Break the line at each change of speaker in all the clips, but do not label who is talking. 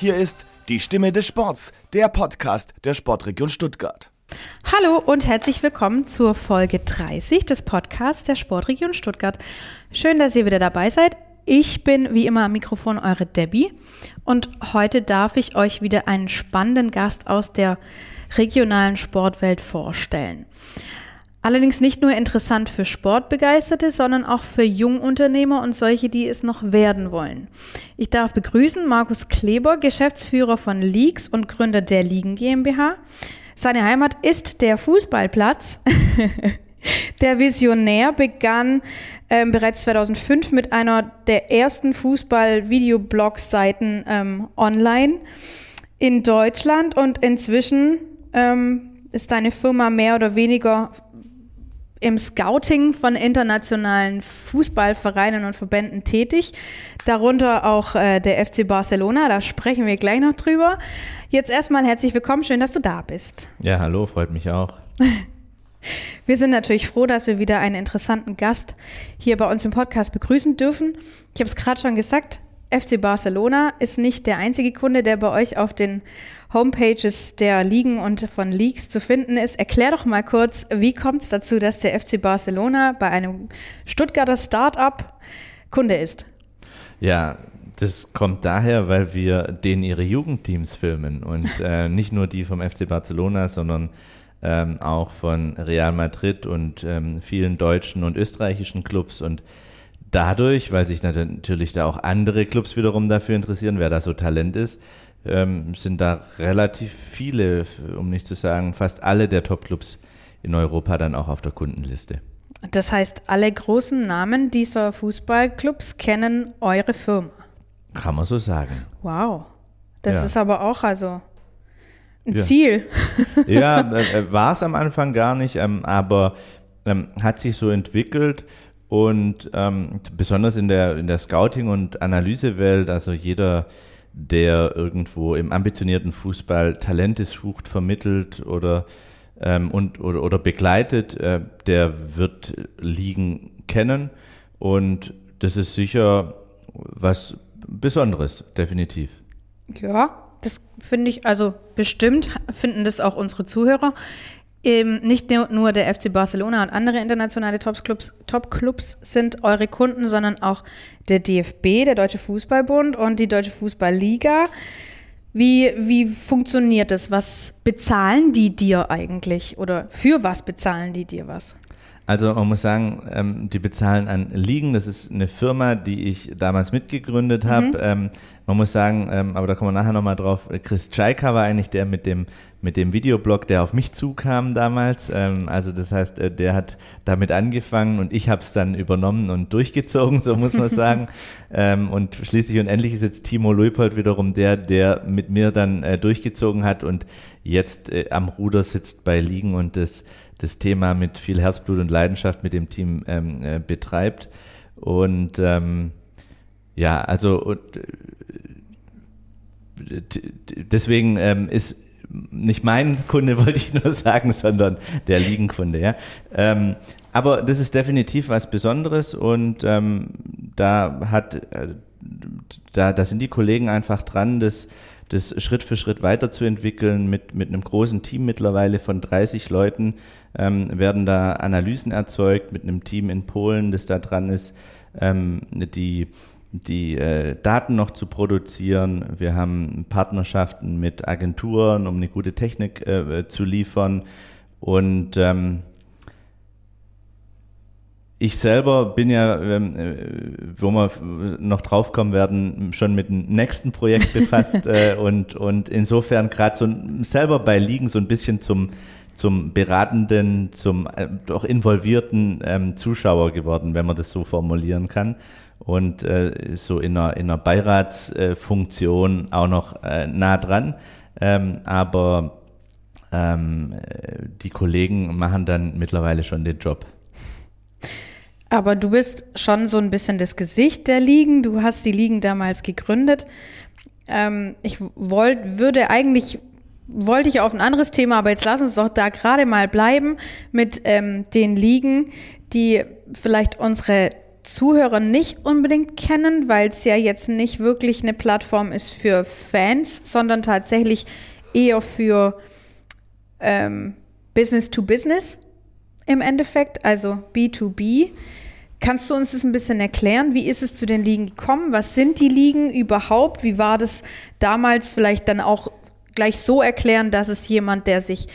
Hier ist die Stimme des Sports, der Podcast der Sportregion Stuttgart.
Hallo und herzlich willkommen zur Folge 30 des Podcasts der Sportregion Stuttgart. Schön, dass ihr wieder dabei seid. Ich bin wie immer am Mikrofon eure Debbie und heute darf ich euch wieder einen spannenden Gast aus der regionalen Sportwelt vorstellen. Allerdings nicht nur interessant für Sportbegeisterte, sondern auch für Jungunternehmer und solche, die es noch werden wollen. Ich darf begrüßen Markus Kleber, Geschäftsführer von Leaks und Gründer der Ligen GmbH. Seine Heimat ist der Fußballplatz. der Visionär begann ähm, bereits 2005 mit einer der ersten Fußball-Videoblogs-Seiten ähm, online in Deutschland und inzwischen ähm, ist deine Firma mehr oder weniger im Scouting von internationalen Fußballvereinen und Verbänden tätig, darunter auch äh, der FC Barcelona, da sprechen wir gleich noch drüber. Jetzt erstmal herzlich willkommen, schön, dass du da bist.
Ja, hallo, freut mich auch.
Wir sind natürlich froh, dass wir wieder einen interessanten Gast hier bei uns im Podcast begrüßen dürfen. Ich habe es gerade schon gesagt, FC Barcelona ist nicht der einzige Kunde, der bei euch auf den Homepages der Ligen und von Leagues zu finden ist. Erklär doch mal kurz, wie kommt es dazu, dass der FC Barcelona bei einem Stuttgarter Start-up Kunde ist?
Ja, das kommt daher, weil wir denen ihre Jugendteams filmen und äh, nicht nur die vom FC Barcelona, sondern ähm, auch von Real Madrid und ähm, vielen deutschen und österreichischen Clubs und dadurch, weil sich natürlich da auch andere Clubs wiederum dafür interessieren, wer da so Talent ist, ähm, sind da relativ viele, um nicht zu sagen fast alle der Top-Clubs in Europa dann auch auf der Kundenliste.
Das heißt, alle großen Namen dieser Fußballclubs kennen eure Firma.
Kann man so sagen.
Wow. Das ja. ist aber auch also ein ja. Ziel.
Ja, äh, äh war es am Anfang gar nicht, ähm, aber ähm, hat sich so entwickelt und ähm, besonders in der, in der Scouting- und Analysewelt, also jeder der irgendwo im ambitionierten Fußball Talente sucht, vermittelt oder, ähm, und, oder, oder begleitet, äh, der wird Ligen kennen. Und das ist sicher was Besonderes, definitiv.
Ja, das finde ich, also bestimmt finden das auch unsere Zuhörer. Ähm, nicht nur der FC Barcelona und andere internationale Top-Clubs Top -Clubs sind eure Kunden, sondern auch der DFB, der Deutsche Fußballbund und die Deutsche Fußballliga. Wie, wie funktioniert das? Was bezahlen die dir eigentlich? Oder für was bezahlen die dir was?
Also man muss sagen, ähm, die bezahlen an Ligen. Das ist eine Firma, die ich damals mitgegründet habe. Mhm. Ähm, man muss sagen, ähm, aber da kommen wir nachher nochmal drauf, Chris Czajka war eigentlich der mit dem, mit dem Videoblog, der auf mich zukam damals. Ähm, also das heißt, äh, der hat damit angefangen und ich habe es dann übernommen und durchgezogen, so muss man sagen. ähm, und schließlich und endlich ist jetzt Timo Leupold wiederum der, der mit mir dann äh, durchgezogen hat und jetzt äh, am Ruder sitzt bei Ligen und das das Thema mit viel Herzblut und Leidenschaft mit dem Team ähm, äh, betreibt. Und ähm, ja, also und, äh, deswegen ähm, ist nicht mein Kunde, wollte ich nur sagen, sondern der Liegenkunde. Ja? Ähm, aber das ist definitiv was Besonderes und ähm, da hat, äh, da, da sind die Kollegen einfach dran, das das Schritt für Schritt weiterzuentwickeln mit, mit einem großen Team mittlerweile von 30 Leuten ähm, werden da Analysen erzeugt mit einem Team in Polen, das da dran ist, ähm, die die äh, Daten noch zu produzieren. Wir haben Partnerschaften mit Agenturen, um eine gute Technik äh, zu liefern. Und ähm, ich selber bin ja, ähm, äh, wo wir noch draufkommen werden, schon mit dem nächsten Projekt befasst äh, und, und insofern gerade so selber bei Liegen so ein bisschen zum, zum beratenden, zum äh, doch involvierten ähm, Zuschauer geworden, wenn man das so formulieren kann. Und äh, so in einer, in einer Beiratsfunktion auch noch äh, nah dran. Ähm, aber ähm, die Kollegen machen dann mittlerweile schon den Job.
Aber du bist schon so ein bisschen das Gesicht der Ligen. Du hast die Ligen damals gegründet. Ähm, ich wollt, würde eigentlich, wollte ich auf ein anderes Thema, aber jetzt lass uns doch da gerade mal bleiben mit ähm, den Ligen, die vielleicht unsere Zuhörer nicht unbedingt kennen, weil es ja jetzt nicht wirklich eine Plattform ist für Fans, sondern tatsächlich eher für ähm, Business to Business im Endeffekt, also B2B. Kannst du uns das ein bisschen erklären? Wie ist es zu den Ligen gekommen? Was sind die Ligen überhaupt? Wie war das damals vielleicht dann auch gleich so erklären, dass es jemand, der sich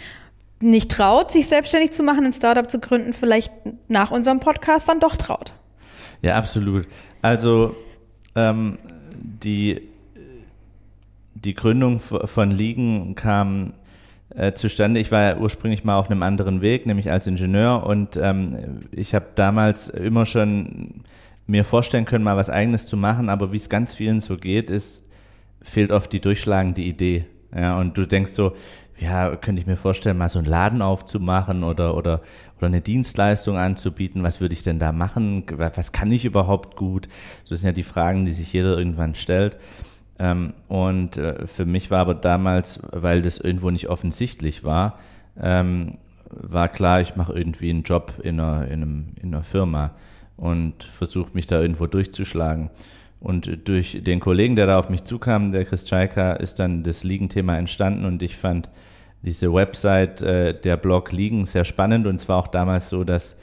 nicht traut, sich selbstständig zu machen, ein Startup zu gründen, vielleicht nach unserem Podcast dann doch traut?
Ja, absolut. Also ähm, die, die Gründung von Ligen kam äh, zustande. Ich war ja ursprünglich mal auf einem anderen Weg, nämlich als Ingenieur und ähm, ich habe damals immer schon mir vorstellen können, mal was eigenes zu machen, aber wie es ganz vielen so geht, ist, fehlt oft die durchschlagende Idee. Ja, und du denkst so, ja, könnte ich mir vorstellen, mal so einen Laden aufzumachen oder, oder, oder eine Dienstleistung anzubieten. Was würde ich denn da machen? Was kann ich überhaupt gut? Das sind ja die Fragen, die sich jeder irgendwann stellt. Ähm, und äh, für mich war aber damals, weil das irgendwo nicht offensichtlich war, ähm, war klar, ich mache irgendwie einen Job in einer, in, einem, in einer Firma und versuche mich da irgendwo durchzuschlagen. Und durch den Kollegen, der da auf mich zukam, der Chris Chaika, ist dann das Ligenthema entstanden und ich fand diese Website, äh, der Blog Ligen sehr spannend und es war auch damals so, dass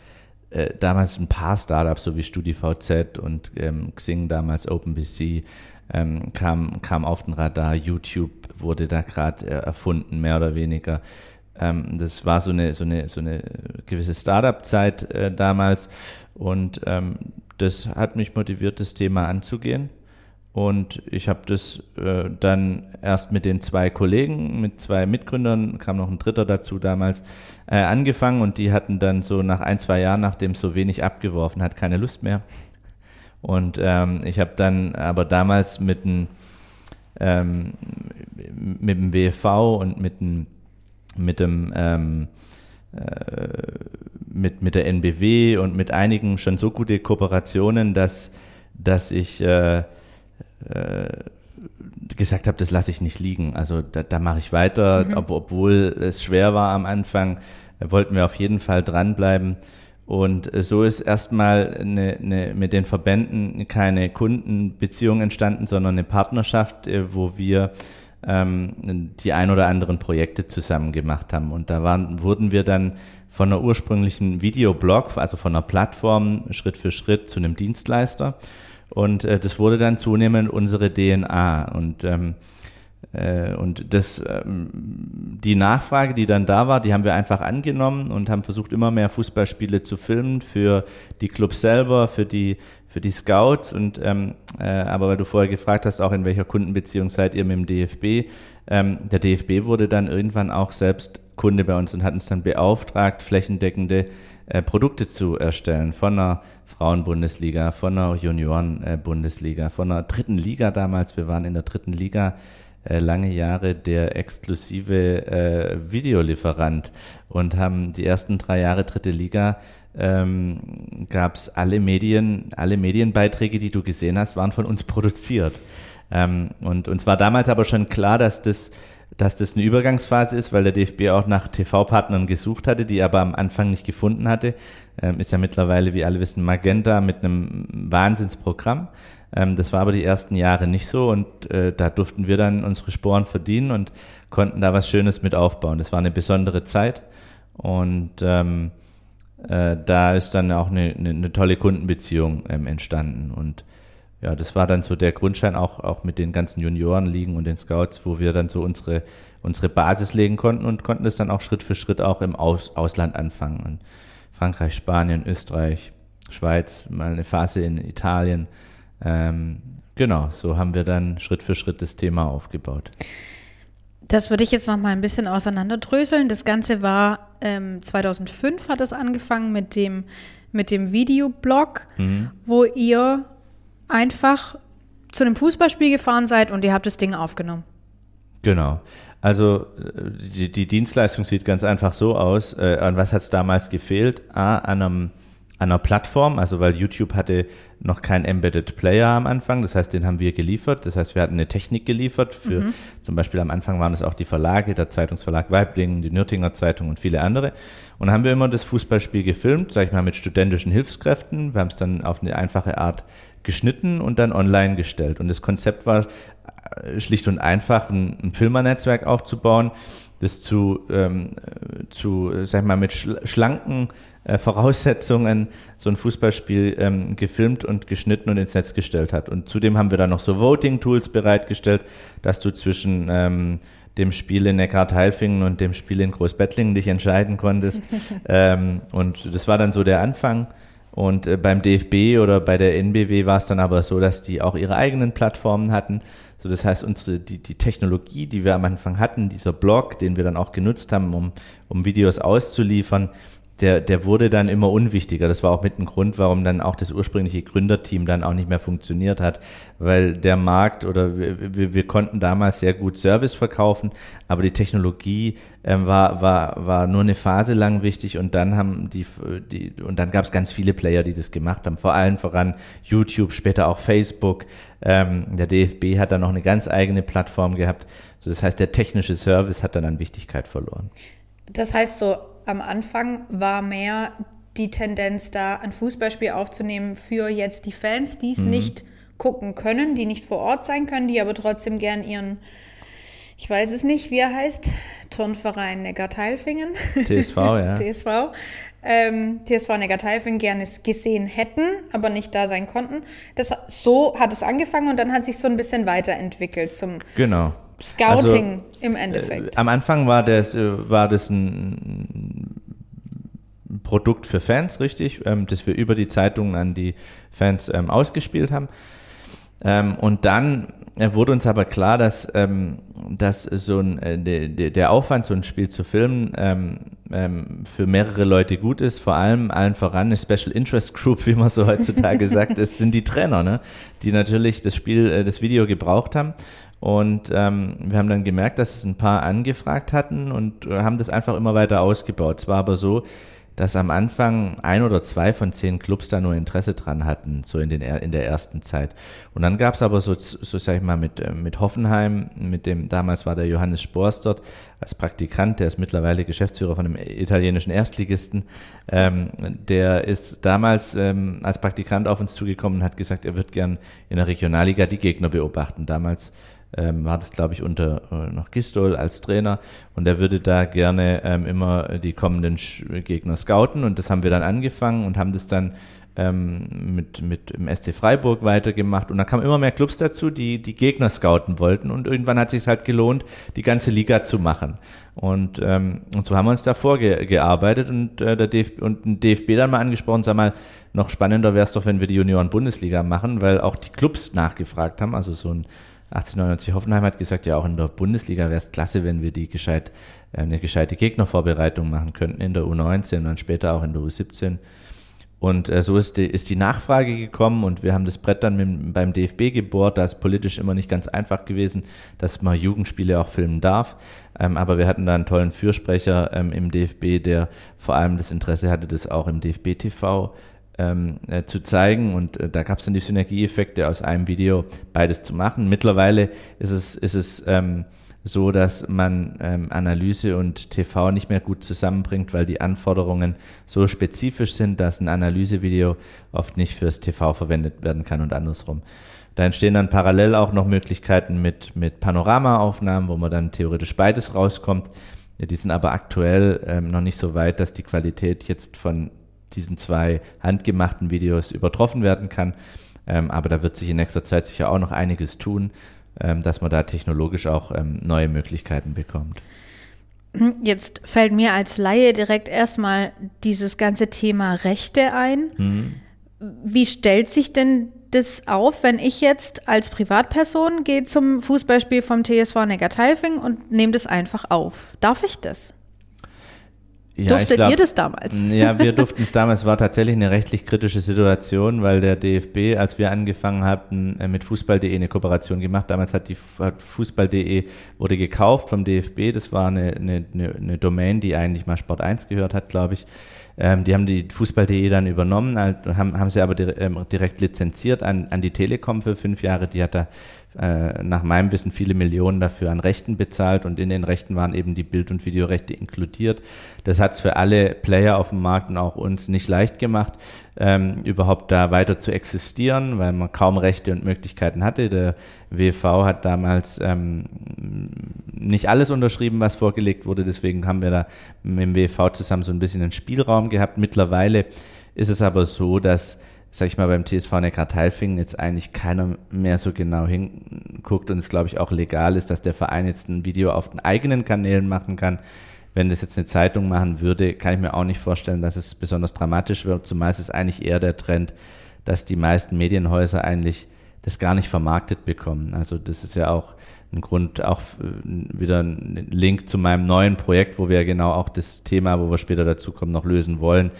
äh, damals ein paar Startups, so wie StudiVZ und ähm, Xing, damals OpenBC, ähm, kam, kam auf den Radar. YouTube wurde da gerade äh, erfunden, mehr oder weniger. Ähm, das war so eine, so eine, so eine gewisse Startup-Zeit äh, damals und ähm, das hat mich motiviert, das Thema anzugehen. Und ich habe das äh, dann erst mit den zwei Kollegen, mit zwei Mitgründern, kam noch ein dritter dazu damals, äh, angefangen und die hatten dann so nach ein, zwei Jahren, nachdem so wenig abgeworfen hat, keine Lust mehr. Und ähm, ich habe dann aber damals mit dem, ähm, mit dem WV und mit dem, mit dem ähm, äh, mit, mit der NBW und mit einigen schon so gute Kooperationen, dass, dass ich äh, äh, gesagt habe, das lasse ich nicht liegen. Also da, da mache ich weiter, mhm. ob, obwohl es schwer war am Anfang, wollten wir auf jeden Fall dranbleiben. Und so ist erstmal eine, eine, mit den Verbänden keine Kundenbeziehung entstanden, sondern eine Partnerschaft, äh, wo wir ähm, die ein oder anderen Projekte zusammen gemacht haben. Und da waren, wurden wir dann von einer ursprünglichen Videoblog, also von einer Plattform, Schritt für Schritt zu einem Dienstleister. Und äh, das wurde dann zunehmend unsere DNA. Und ähm, äh, und das, ähm, die Nachfrage, die dann da war, die haben wir einfach angenommen und haben versucht, immer mehr Fußballspiele zu filmen für die Clubs selber, für die, für die Scouts. Und ähm, äh, aber weil du vorher gefragt hast, auch in welcher Kundenbeziehung seid ihr mit dem DFB? Ähm, der DFB wurde dann irgendwann auch selbst Kunde bei uns und hat uns dann beauftragt, flächendeckende äh, Produkte zu erstellen von einer Frauenbundesliga, von einer Junioren-Bundesliga, von einer dritten Liga damals. Wir waren in der dritten Liga äh, lange Jahre der exklusive äh, Videolieferant und haben die ersten drei Jahre dritte Liga ähm, gab es alle Medien, alle Medienbeiträge, die du gesehen hast, waren von uns produziert. Ähm, und uns war damals aber schon klar, dass das dass das eine Übergangsphase ist, weil der DFB auch nach TV-Partnern gesucht hatte, die er aber am Anfang nicht gefunden hatte. Ähm, ist ja mittlerweile, wie alle wissen, Magenta mit einem Wahnsinnsprogramm. Ähm, das war aber die ersten Jahre nicht so und äh, da durften wir dann unsere Sporen verdienen und konnten da was Schönes mit aufbauen. Das war eine besondere Zeit und ähm, äh, da ist dann auch eine, eine, eine tolle Kundenbeziehung ähm, entstanden und ja, das war dann so der Grundschein auch, auch mit den ganzen Juniorenligen und den Scouts, wo wir dann so unsere, unsere Basis legen konnten und konnten das dann auch Schritt für Schritt auch im Aus, Ausland anfangen. In Frankreich, Spanien, Österreich, Schweiz, mal eine Phase in Italien ähm, genau, so haben wir dann Schritt für Schritt das Thema aufgebaut.
Das würde ich jetzt noch mal ein bisschen auseinanderdröseln. Das Ganze war ähm, 2005 hat es angefangen mit dem mit dem Videoblog, mhm. wo ihr einfach zu einem Fußballspiel gefahren seid und ihr habt das Ding aufgenommen.
Genau. Also äh, die, die Dienstleistung sieht ganz einfach so aus. Äh, an was hat es damals gefehlt? A, an einem einer Plattform, also weil YouTube hatte noch keinen Embedded Player am Anfang, das heißt, den haben wir geliefert. Das heißt, wir hatten eine Technik geliefert für mhm. zum Beispiel am Anfang waren es auch die Verlage, der Zeitungsverlag Weiblingen, die Nürtinger Zeitung und viele andere. Und haben wir immer das Fußballspiel gefilmt, sag ich mal, mit studentischen Hilfskräften. Wir haben es dann auf eine einfache Art geschnitten und dann online gestellt. Und das Konzept war äh, schlicht und einfach, ein, ein Filmernetzwerk aufzubauen, das zu, ähm, zu sag ich mal, mit schlanken äh, Voraussetzungen so ein Fußballspiel ähm, gefilmt und geschnitten und ins Netz gestellt hat. Und zudem haben wir dann noch so Voting-Tools bereitgestellt, dass du zwischen ähm, dem Spiel in Neckar-Teilfingen und dem Spiel in Großbettlingen dich entscheiden konntest. ähm, und das war dann so der Anfang. Und äh, beim DFB oder bei der NBW war es dann aber so, dass die auch ihre eigenen Plattformen hatten. So, das heißt, unsere, die, die Technologie, die wir am Anfang hatten, dieser Blog, den wir dann auch genutzt haben, um, um Videos auszuliefern, der, der wurde dann immer unwichtiger. Das war auch mit ein Grund, warum dann auch das ursprüngliche Gründerteam dann auch nicht mehr funktioniert hat, weil der Markt oder wir, wir, konnten damals sehr gut Service verkaufen, aber die Technologie ähm, war, war, war nur eine Phase lang wichtig und dann haben die, die und dann gab es ganz viele Player, die das gemacht haben, vor allem voran YouTube, später auch Facebook. Ähm, der DFB hat dann noch eine ganz eigene Plattform gehabt. So, das heißt, der technische Service hat dann an Wichtigkeit verloren.
Das heißt so, am Anfang war mehr die Tendenz da, ein Fußballspiel aufzunehmen für jetzt die Fans, die es mhm. nicht gucken können, die nicht vor Ort sein können, die aber trotzdem gern ihren, ich weiß es nicht, wie er heißt, Turnverein Neckarteilfingen.
TSV, ja.
TSV. Ähm, TSV Neckarteilfingen gerne gesehen hätten, aber nicht da sein konnten. Das, so hat es angefangen und dann hat sich so ein bisschen weiterentwickelt zum
genau.
Scouting also, im Endeffekt.
Äh, am Anfang war das, äh, war das ein Produkt für Fans, richtig, ähm, das wir über die Zeitungen an die Fans ähm, ausgespielt haben. Ähm, und dann äh, wurde uns aber klar, dass, ähm, dass so ein, äh, de, der Aufwand, so ein Spiel zu filmen, ähm, ähm, für mehrere Leute gut ist, vor allem allen voran eine Special Interest Group, wie man so heutzutage sagt, es sind die Trainer, ne? die natürlich das Spiel, das Video gebraucht haben und ähm, wir haben dann gemerkt, dass es ein paar angefragt hatten und äh, haben das einfach immer weiter ausgebaut. Es war aber so, dass am Anfang ein oder zwei von zehn Clubs da nur Interesse dran hatten, so in, den, in der ersten Zeit. Und dann gab es aber so, so sag ich mal, mit, äh, mit Hoffenheim, mit dem, damals war der Johannes Spors dort als Praktikant, der ist mittlerweile Geschäftsführer von einem italienischen Erstligisten. Ähm, der ist damals ähm, als Praktikant auf uns zugekommen und hat gesagt, er wird gern in der Regionalliga die Gegner beobachten. Damals ähm, war das, glaube ich, unter äh, noch Gistol als Trainer. Und er würde da gerne ähm, immer die kommenden Sch Gegner scouten. Und das haben wir dann angefangen und haben das dann ähm, mit, mit im SC Freiburg weitergemacht. Und da kamen immer mehr Clubs dazu, die die Gegner scouten wollten. Und irgendwann hat es sich halt gelohnt, die ganze Liga zu machen. Und, ähm, und so haben wir uns da vorgearbeitet und, äh, der und ein DFB dann mal angesprochen, sag mal, noch spannender wäre es doch, wenn wir die Junioren-Bundesliga machen, weil auch die Clubs nachgefragt haben, also so ein 1899 Hoffenheim hat gesagt, ja auch in der Bundesliga wäre es klasse, wenn wir die gescheit, äh, eine gescheite Gegnervorbereitung machen könnten in der U19 und dann später auch in der U17. Und äh, so ist die, ist die Nachfrage gekommen und wir haben das Brett dann mit, beim DFB gebohrt. Da ist politisch immer nicht ganz einfach gewesen, dass man Jugendspiele auch filmen darf. Ähm, aber wir hatten da einen tollen Fürsprecher ähm, im DFB, der vor allem das Interesse hatte, das auch im DFB-TV ähm, äh, zu zeigen. Und äh, da gab es dann die Synergieeffekte aus einem Video, beides zu machen. Mittlerweile ist es, ist es ähm, so, dass man ähm, Analyse und TV nicht mehr gut zusammenbringt, weil die Anforderungen so spezifisch sind, dass ein Analysevideo oft nicht fürs TV verwendet werden kann und andersrum. Da entstehen dann parallel auch noch Möglichkeiten mit, mit Panoramaaufnahmen, wo man dann theoretisch beides rauskommt. Ja, die sind aber aktuell ähm, noch nicht so weit, dass die Qualität jetzt von diesen zwei handgemachten Videos übertroffen werden kann. Ähm, aber da wird sich in nächster Zeit sicher auch noch einiges tun, ähm, dass man da technologisch auch ähm, neue Möglichkeiten bekommt.
Jetzt fällt mir als Laie direkt erstmal dieses ganze Thema Rechte ein. Mhm. Wie stellt sich denn das auf, wenn ich jetzt als Privatperson gehe zum Fußballspiel vom TSV Neckarteilfing und nehme das einfach auf? Darf ich das? Ja, Durftet glaub, ihr das damals?
Ja, wir durften es damals. War tatsächlich eine rechtlich kritische Situation, weil der DFB, als wir angefangen hatten, äh, mit Fußball.de eine Kooperation gemacht. Damals hat die Fußball.de wurde gekauft vom DFB. Das war eine, eine, eine Domain, die eigentlich mal Sport 1 gehört hat, glaube ich. Ähm, die haben die Fußball.de dann übernommen, halt, haben, haben sie aber ähm, direkt lizenziert an, an die Telekom für fünf Jahre. Die hat da äh, nach meinem Wissen viele Millionen dafür an Rechten bezahlt und in den Rechten waren eben die Bild- und Videorechte inkludiert. Das hat es für alle Player auf dem Markt und auch uns nicht leicht gemacht, ähm, überhaupt da weiter zu existieren, weil man kaum Rechte und Möglichkeiten hatte. Der WV hat damals ähm, nicht alles unterschrieben, was vorgelegt wurde, deswegen haben wir da mit dem WV zusammen so ein bisschen einen Spielraum gehabt. Mittlerweile ist es aber so, dass sag ich mal, beim TSV Neckar-Teilfingen jetzt eigentlich keiner mehr so genau hinguckt und es, glaube ich, auch legal ist, dass der Verein jetzt ein Video auf den eigenen Kanälen machen kann. Wenn das jetzt eine Zeitung machen würde, kann ich mir auch nicht vorstellen, dass es besonders dramatisch wird. Zumal ist eigentlich eher der Trend, dass die meisten Medienhäuser eigentlich das gar nicht vermarktet bekommen. Also das ist ja auch ein Grund, auch wieder ein Link zu meinem neuen Projekt, wo wir genau auch das Thema, wo wir später dazu kommen, noch lösen wollen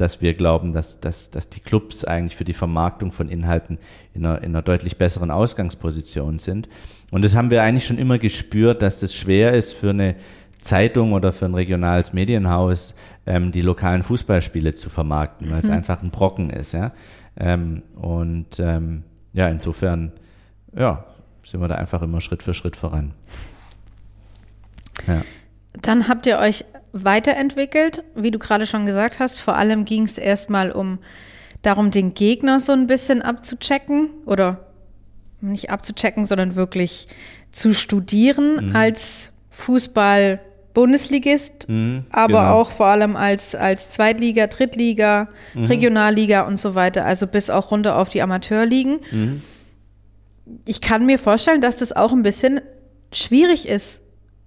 dass wir glauben, dass, dass, dass die Clubs eigentlich für die Vermarktung von Inhalten in einer, in einer deutlich besseren Ausgangsposition sind. Und das haben wir eigentlich schon immer gespürt, dass das schwer ist für eine Zeitung oder für ein regionales Medienhaus, ähm, die lokalen Fußballspiele zu vermarkten, weil es mhm. einfach ein Brocken ist. Ja? Ähm, und ähm, ja, insofern ja, sind wir da einfach immer Schritt für Schritt voran.
Ja. Dann habt ihr euch weiterentwickelt, wie du gerade schon gesagt hast. Vor allem ging es erstmal um darum, den Gegner so ein bisschen abzuchecken oder nicht abzuchecken, sondern wirklich zu studieren mhm. als Fußball Bundesligist, mhm, aber genau. auch vor allem als, als Zweitliga, Drittliga, mhm. Regionalliga und so weiter, also bis auch runter auf die Amateurligen. Mhm. Ich kann mir vorstellen, dass das auch ein bisschen schwierig ist,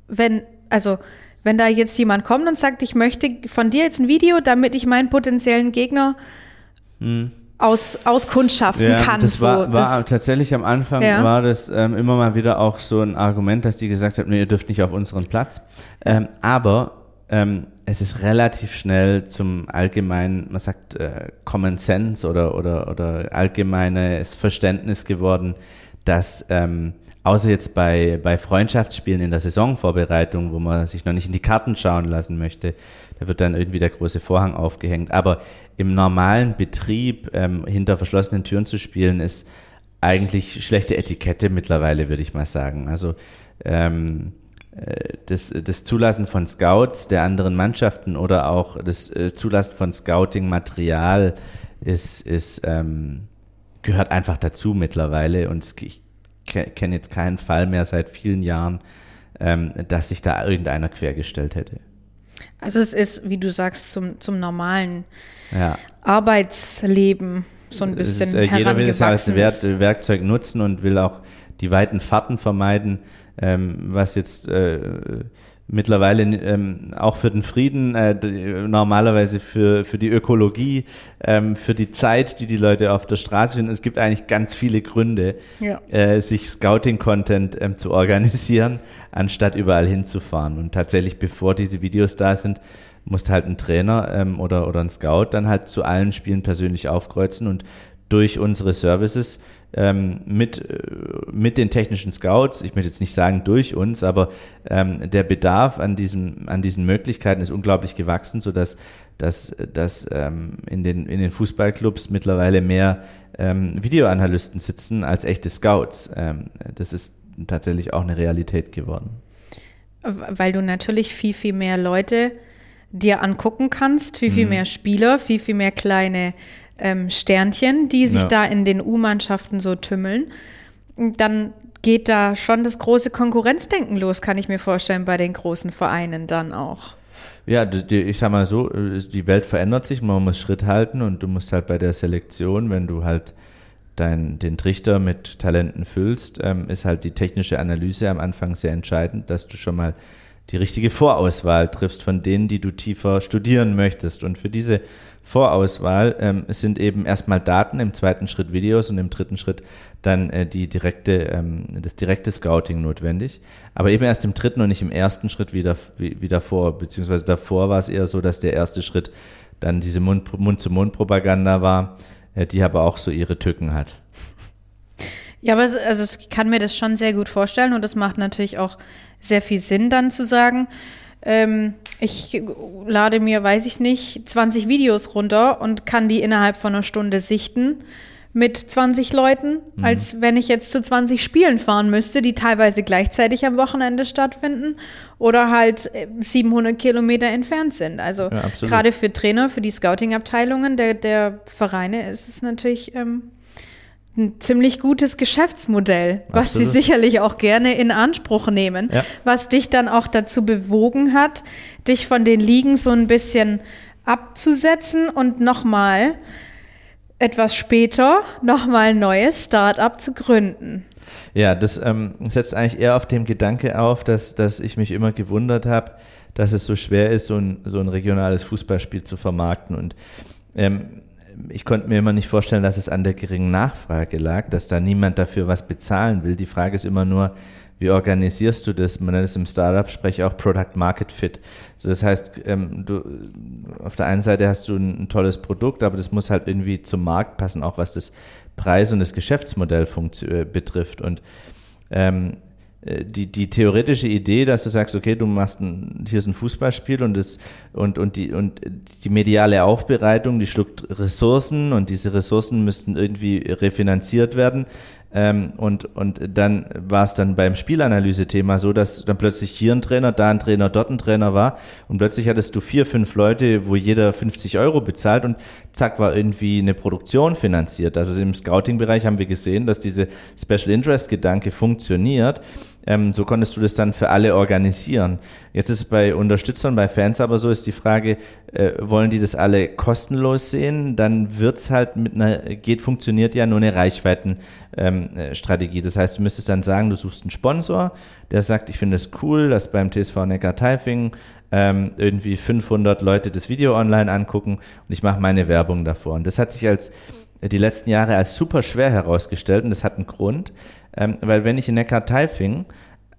wenn, also wenn da jetzt jemand kommt und sagt, ich möchte von dir jetzt ein Video, damit ich meinen potenziellen Gegner hm. aus, auskundschaften ja, kann.
Das so, war, war das, tatsächlich am Anfang ja. war das ähm, immer mal wieder auch so ein Argument, dass die gesagt haben, nee, ihr dürft nicht auf unseren Platz. Ähm, aber ähm, es ist relativ schnell zum allgemeinen, man sagt äh, Common Sense oder, oder, oder allgemeines Verständnis geworden, dass ähm, außer jetzt bei, bei Freundschaftsspielen in der Saisonvorbereitung, wo man sich noch nicht in die Karten schauen lassen möchte, da wird dann irgendwie der große Vorhang aufgehängt. Aber im normalen Betrieb ähm, hinter verschlossenen Türen zu spielen, ist eigentlich schlechte Etikette mittlerweile, würde ich mal sagen. Also ähm, äh, das, das Zulassen von Scouts der anderen Mannschaften oder auch das äh, Zulassen von Scouting-Material ist, ist ähm, gehört einfach dazu mittlerweile und ich kenne jetzt keinen Fall mehr seit vielen Jahren, ähm, dass sich da irgendeiner quergestellt hätte.
Also es ist, wie du sagst, zum, zum normalen ja. Arbeitsleben so ein bisschen ist, äh, Jeder will es als
Wert, Werkzeug nutzen und will auch die weiten Fahrten vermeiden, ähm, was jetzt äh, mittlerweile ähm, auch für den Frieden, äh, normalerweise für, für die Ökologie, ähm, für die Zeit, die die Leute auf der Straße finden. Es gibt eigentlich ganz viele Gründe, ja. äh, sich Scouting-Content ähm, zu organisieren, anstatt überall hinzufahren. Und tatsächlich, bevor diese Videos da sind, muss halt ein Trainer ähm, oder, oder ein Scout dann halt zu allen Spielen persönlich aufkreuzen und durch unsere Services ähm, mit, äh, mit den technischen Scouts, ich möchte jetzt nicht sagen durch uns, aber ähm, der Bedarf an, diesem, an diesen Möglichkeiten ist unglaublich gewachsen, sodass dass, dass ähm, in, den, in den Fußballclubs mittlerweile mehr ähm, Videoanalysten sitzen als echte Scouts. Ähm, das ist tatsächlich auch eine Realität geworden.
Weil du natürlich viel, viel mehr Leute dir angucken kannst, viel, viel mhm. mehr Spieler, viel, viel mehr kleine ähm, Sternchen, die sich ja. da in den U-Mannschaften so tümmeln. Dann geht da schon das große Konkurrenzdenken los, kann ich mir vorstellen, bei den großen Vereinen dann auch.
Ja, die, ich sag mal so, die Welt verändert sich, man muss Schritt halten und du musst halt bei der Selektion, wenn du halt dein, den Trichter mit Talenten füllst, ähm, ist halt die technische Analyse am Anfang sehr entscheidend, dass du schon mal die richtige Vorauswahl triffst von denen, die du tiefer studieren möchtest. Und für diese Vorauswahl ähm, sind eben erstmal Daten, im zweiten Schritt Videos und im dritten Schritt dann äh, die direkte, ähm, das direkte Scouting notwendig. Aber eben erst im dritten und nicht im ersten Schritt wie, wie, wie davor, beziehungsweise davor war es eher so, dass der erste Schritt dann diese Mund-zu-Mund-Propaganda war, äh, die aber auch so ihre Tücken hat.
Ja, aber also ich kann mir das schon sehr gut vorstellen und es macht natürlich auch sehr viel Sinn, dann zu sagen, ähm, Ich lade mir, weiß ich nicht, 20 Videos runter und kann die innerhalb von einer Stunde sichten mit 20 Leuten, mhm. als wenn ich jetzt zu 20 Spielen fahren müsste, die teilweise gleichzeitig am Wochenende stattfinden oder halt 700 äh, Kilometer entfernt sind. Also ja, gerade für Trainer, für die Scouting-Abteilungen der, der Vereine ist es natürlich ähm, ein ziemlich gutes Geschäftsmodell, Absolut. was sie sicherlich auch gerne in Anspruch nehmen, ja. was dich dann auch dazu bewogen hat, dich von den Ligen so ein bisschen abzusetzen und nochmal etwas später nochmal ein neues Startup zu gründen.
Ja, das ähm, setzt eigentlich eher auf dem Gedanke auf, dass, dass ich mich immer gewundert habe, dass es so schwer ist, so ein, so ein regionales Fußballspiel zu vermarkten. Und ähm, ich konnte mir immer nicht vorstellen, dass es an der geringen Nachfrage lag, dass da niemand dafür was bezahlen will. Die Frage ist immer nur, wie organisierst du das? Man nennt es im Startup-Sprech auch Product Market Fit. So, das heißt, ähm, du, auf der einen Seite hast du ein, ein, tolles Produkt, aber das muss halt irgendwie zum Markt passen, auch was das Preis und das Geschäftsmodell äh, betrifft. Und ähm, äh, die, die theoretische Idee, dass du sagst, okay, du machst ein, hier ist ein Fußballspiel und das und, und die und die mediale Aufbereitung, die schluckt Ressourcen und diese Ressourcen müssten irgendwie refinanziert werden. Ähm, und, und dann war es dann beim Spielanalyse-Thema so, dass dann plötzlich hier ein Trainer, da ein Trainer, dort ein Trainer war und plötzlich hattest du vier, fünf Leute, wo jeder 50 Euro bezahlt und zack war irgendwie eine Produktion finanziert. Also im Scouting-Bereich haben wir gesehen, dass diese Special Interest-Gedanke funktioniert ähm, so konntest du das dann für alle organisieren. Jetzt ist es bei Unterstützern, bei Fans aber so, ist die Frage, äh, wollen die das alle kostenlos sehen? Dann wird's halt mit einer, geht, funktioniert ja nur eine Reichweitenstrategie. Ähm, das heißt, du müsstest dann sagen, du suchst einen Sponsor, der sagt, ich finde es cool, dass beim TSV Neckar-Taifing ähm, irgendwie 500 Leute das Video online angucken und ich mache meine Werbung davor. Und das hat sich als die letzten Jahre als super schwer herausgestellt und das hat einen Grund, ähm, weil wenn ich in Neckar-Taifing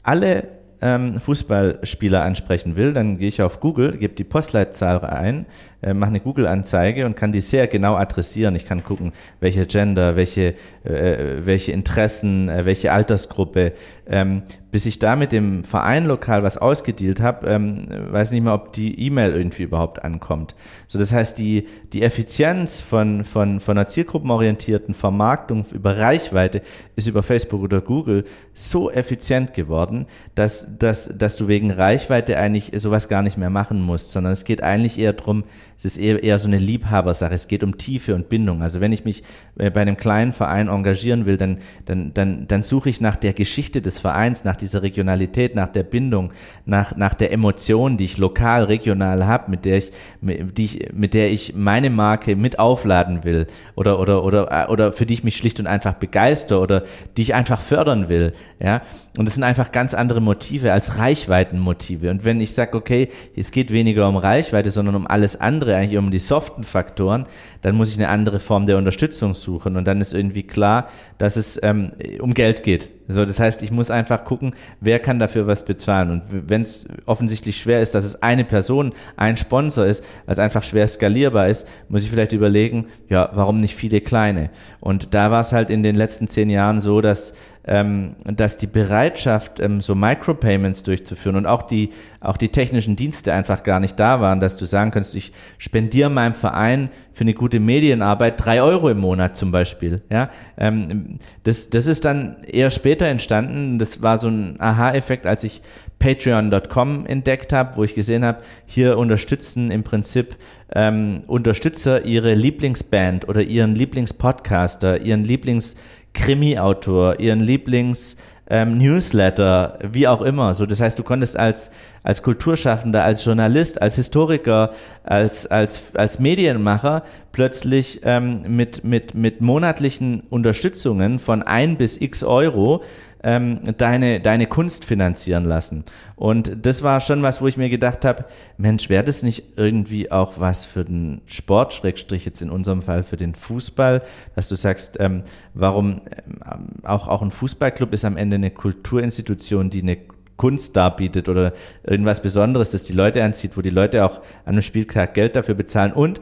alle ähm, Fußballspieler ansprechen will, dann gehe ich auf Google, gebe die Postleitzahl ein, äh, mache eine Google-Anzeige und kann die sehr genau adressieren. Ich kann gucken, welche Gender, welche, äh, welche Interessen, äh, welche Altersgruppe, ähm, bis ich da mit dem Verein lokal was ausgedealt habe, ähm, weiß nicht mehr, ob die E-Mail irgendwie überhaupt ankommt. So, das heißt, die, die Effizienz von, von, von einer zielgruppenorientierten Vermarktung über Reichweite ist über Facebook oder Google so effizient geworden, dass, dass, dass du wegen Reichweite eigentlich sowas gar nicht mehr machen musst, sondern es geht eigentlich eher darum, es ist eher, eher so eine Liebhabersache. Es geht um Tiefe und Bindung. Also wenn ich mich äh, bei einem kleinen Verein engagieren will, dann, dann, dann, dann suche ich nach der Geschichte des Vereins, nach dieser Regionalität, nach der Bindung, nach, nach der Emotion, die ich lokal, regional habe, mit der ich, die ich, mit der ich meine Marke mit aufladen will oder, oder, oder, äh, oder für die ich mich schlicht und einfach begeister oder die ich einfach fördern will. Ja? Und das sind einfach ganz andere Motive als Reichweitenmotive. Und wenn ich sage, okay, es geht weniger um Reichweite, sondern um alles andere, andere, eigentlich um die soften Faktoren, dann muss ich eine andere Form der Unterstützung suchen. Und dann ist irgendwie klar, dass es ähm, um Geld geht. Also das heißt, ich muss einfach gucken, wer kann dafür was bezahlen. Und wenn es offensichtlich schwer ist, dass es eine Person, ein Sponsor ist, was einfach schwer skalierbar ist, muss ich vielleicht überlegen, ja, warum nicht viele kleine? Und da war es halt in den letzten zehn Jahren so, dass ähm, dass die Bereitschaft, ähm, so Micropayments durchzuführen und auch die, auch die technischen Dienste einfach gar nicht da waren, dass du sagen kannst, ich spendiere meinem Verein für eine gute Medienarbeit drei Euro im Monat zum Beispiel. Ja, ähm, das, das ist dann eher später entstanden. Das war so ein Aha-Effekt, als ich Patreon.com entdeckt habe, wo ich gesehen habe, hier unterstützen im Prinzip ähm, Unterstützer ihre Lieblingsband oder ihren Lieblingspodcaster, ihren Lieblings Krimi-Autor, ihren Lieblings- ähm, Newsletter, wie auch immer. So, das heißt, du konntest als, als Kulturschaffender, als Journalist, als Historiker, als, als, als Medienmacher plötzlich ähm, mit, mit, mit monatlichen Unterstützungen von ein bis x Euro ähm, deine, deine Kunst finanzieren lassen. Und das war schon was, wo ich mir gedacht habe, Mensch, wäre das nicht irgendwie auch was für den Sport, Schrägstrich jetzt in unserem Fall für den Fußball, dass du sagst, ähm, warum ähm, auch, auch ein Fußballclub ist am Ende eine Kulturinstitution, die eine Kunst darbietet oder irgendwas Besonderes, das die Leute anzieht, wo die Leute auch an einem Spieltag Geld dafür bezahlen und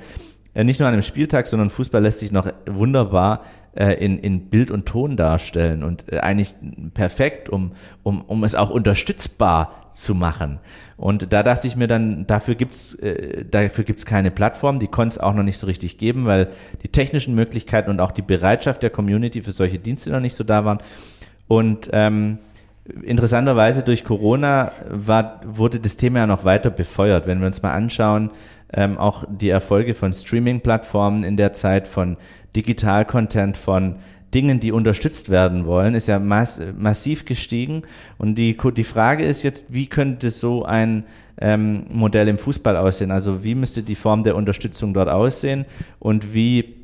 nicht nur an einem Spieltag, sondern Fußball lässt sich noch wunderbar äh, in, in Bild und Ton darstellen und äh, eigentlich perfekt, um, um, um es auch unterstützbar zu machen. Und da dachte ich mir dann, dafür gibt's äh, dafür gibt's keine Plattform, die konnte es auch noch nicht so richtig geben, weil die technischen Möglichkeiten und auch die Bereitschaft der Community für solche Dienste noch nicht so da waren. Und ähm, interessanterweise durch Corona war, wurde das Thema ja noch weiter befeuert. Wenn wir uns mal anschauen, ähm, auch die Erfolge von Streaming-Plattformen in der Zeit, von Digital-Content, von Dingen, die unterstützt werden wollen, ist ja mass massiv gestiegen. Und die, die Frage ist jetzt, wie könnte so ein ähm, Modell im Fußball aussehen? Also wie müsste die Form der Unterstützung dort aussehen und wie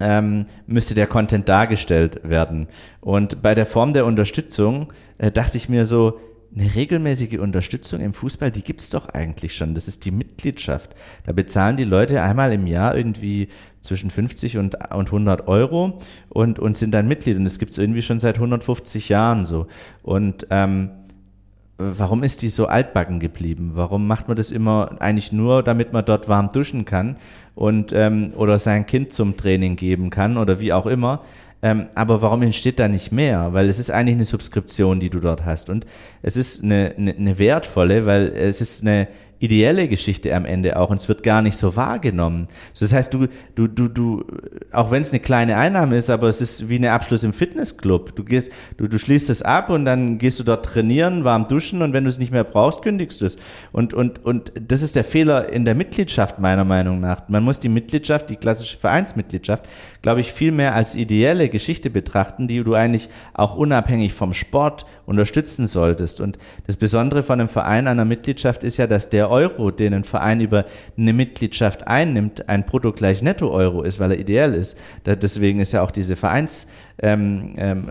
ähm, müsste der Content dargestellt werden? Und bei der Form der Unterstützung äh, dachte ich mir so, eine regelmäßige Unterstützung im Fußball, die gibt's doch eigentlich schon. Das ist die Mitgliedschaft. Da bezahlen die Leute einmal im Jahr irgendwie zwischen 50 und, und 100 Euro und, und sind dann Mitglied. Und das gibt's irgendwie schon seit 150 Jahren so. Und ähm, warum ist die so altbacken geblieben? Warum macht man das immer eigentlich nur, damit man dort warm duschen kann und ähm, oder sein Kind zum Training geben kann oder wie auch immer? Ähm, aber warum entsteht da nicht mehr? Weil es ist eigentlich eine Subskription, die du dort hast. Und es ist eine, eine, eine wertvolle, weil es ist eine ideelle Geschichte am Ende auch und es wird gar nicht so wahrgenommen. Das heißt, du, du, du, du, auch wenn es eine kleine Einnahme ist, aber es ist wie ein Abschluss im Fitnessclub. Du gehst, du, du schließt es ab und dann gehst du dort trainieren, warm duschen und wenn du es nicht mehr brauchst, kündigst du es. Und, und, und das ist der Fehler in der Mitgliedschaft meiner Meinung nach. Man muss die Mitgliedschaft, die klassische Vereinsmitgliedschaft, glaube ich, viel mehr als ideelle Geschichte betrachten, die du eigentlich auch unabhängig vom Sport unterstützen solltest. Und das Besondere von einem Verein, einer Mitgliedschaft ist ja, dass der Euro, den ein Verein über eine Mitgliedschaft einnimmt, ein Brutto gleich Netto-Euro ist, weil er ideell ist. deswegen ist ja auch diese Vereinsrecht ähm, ähm,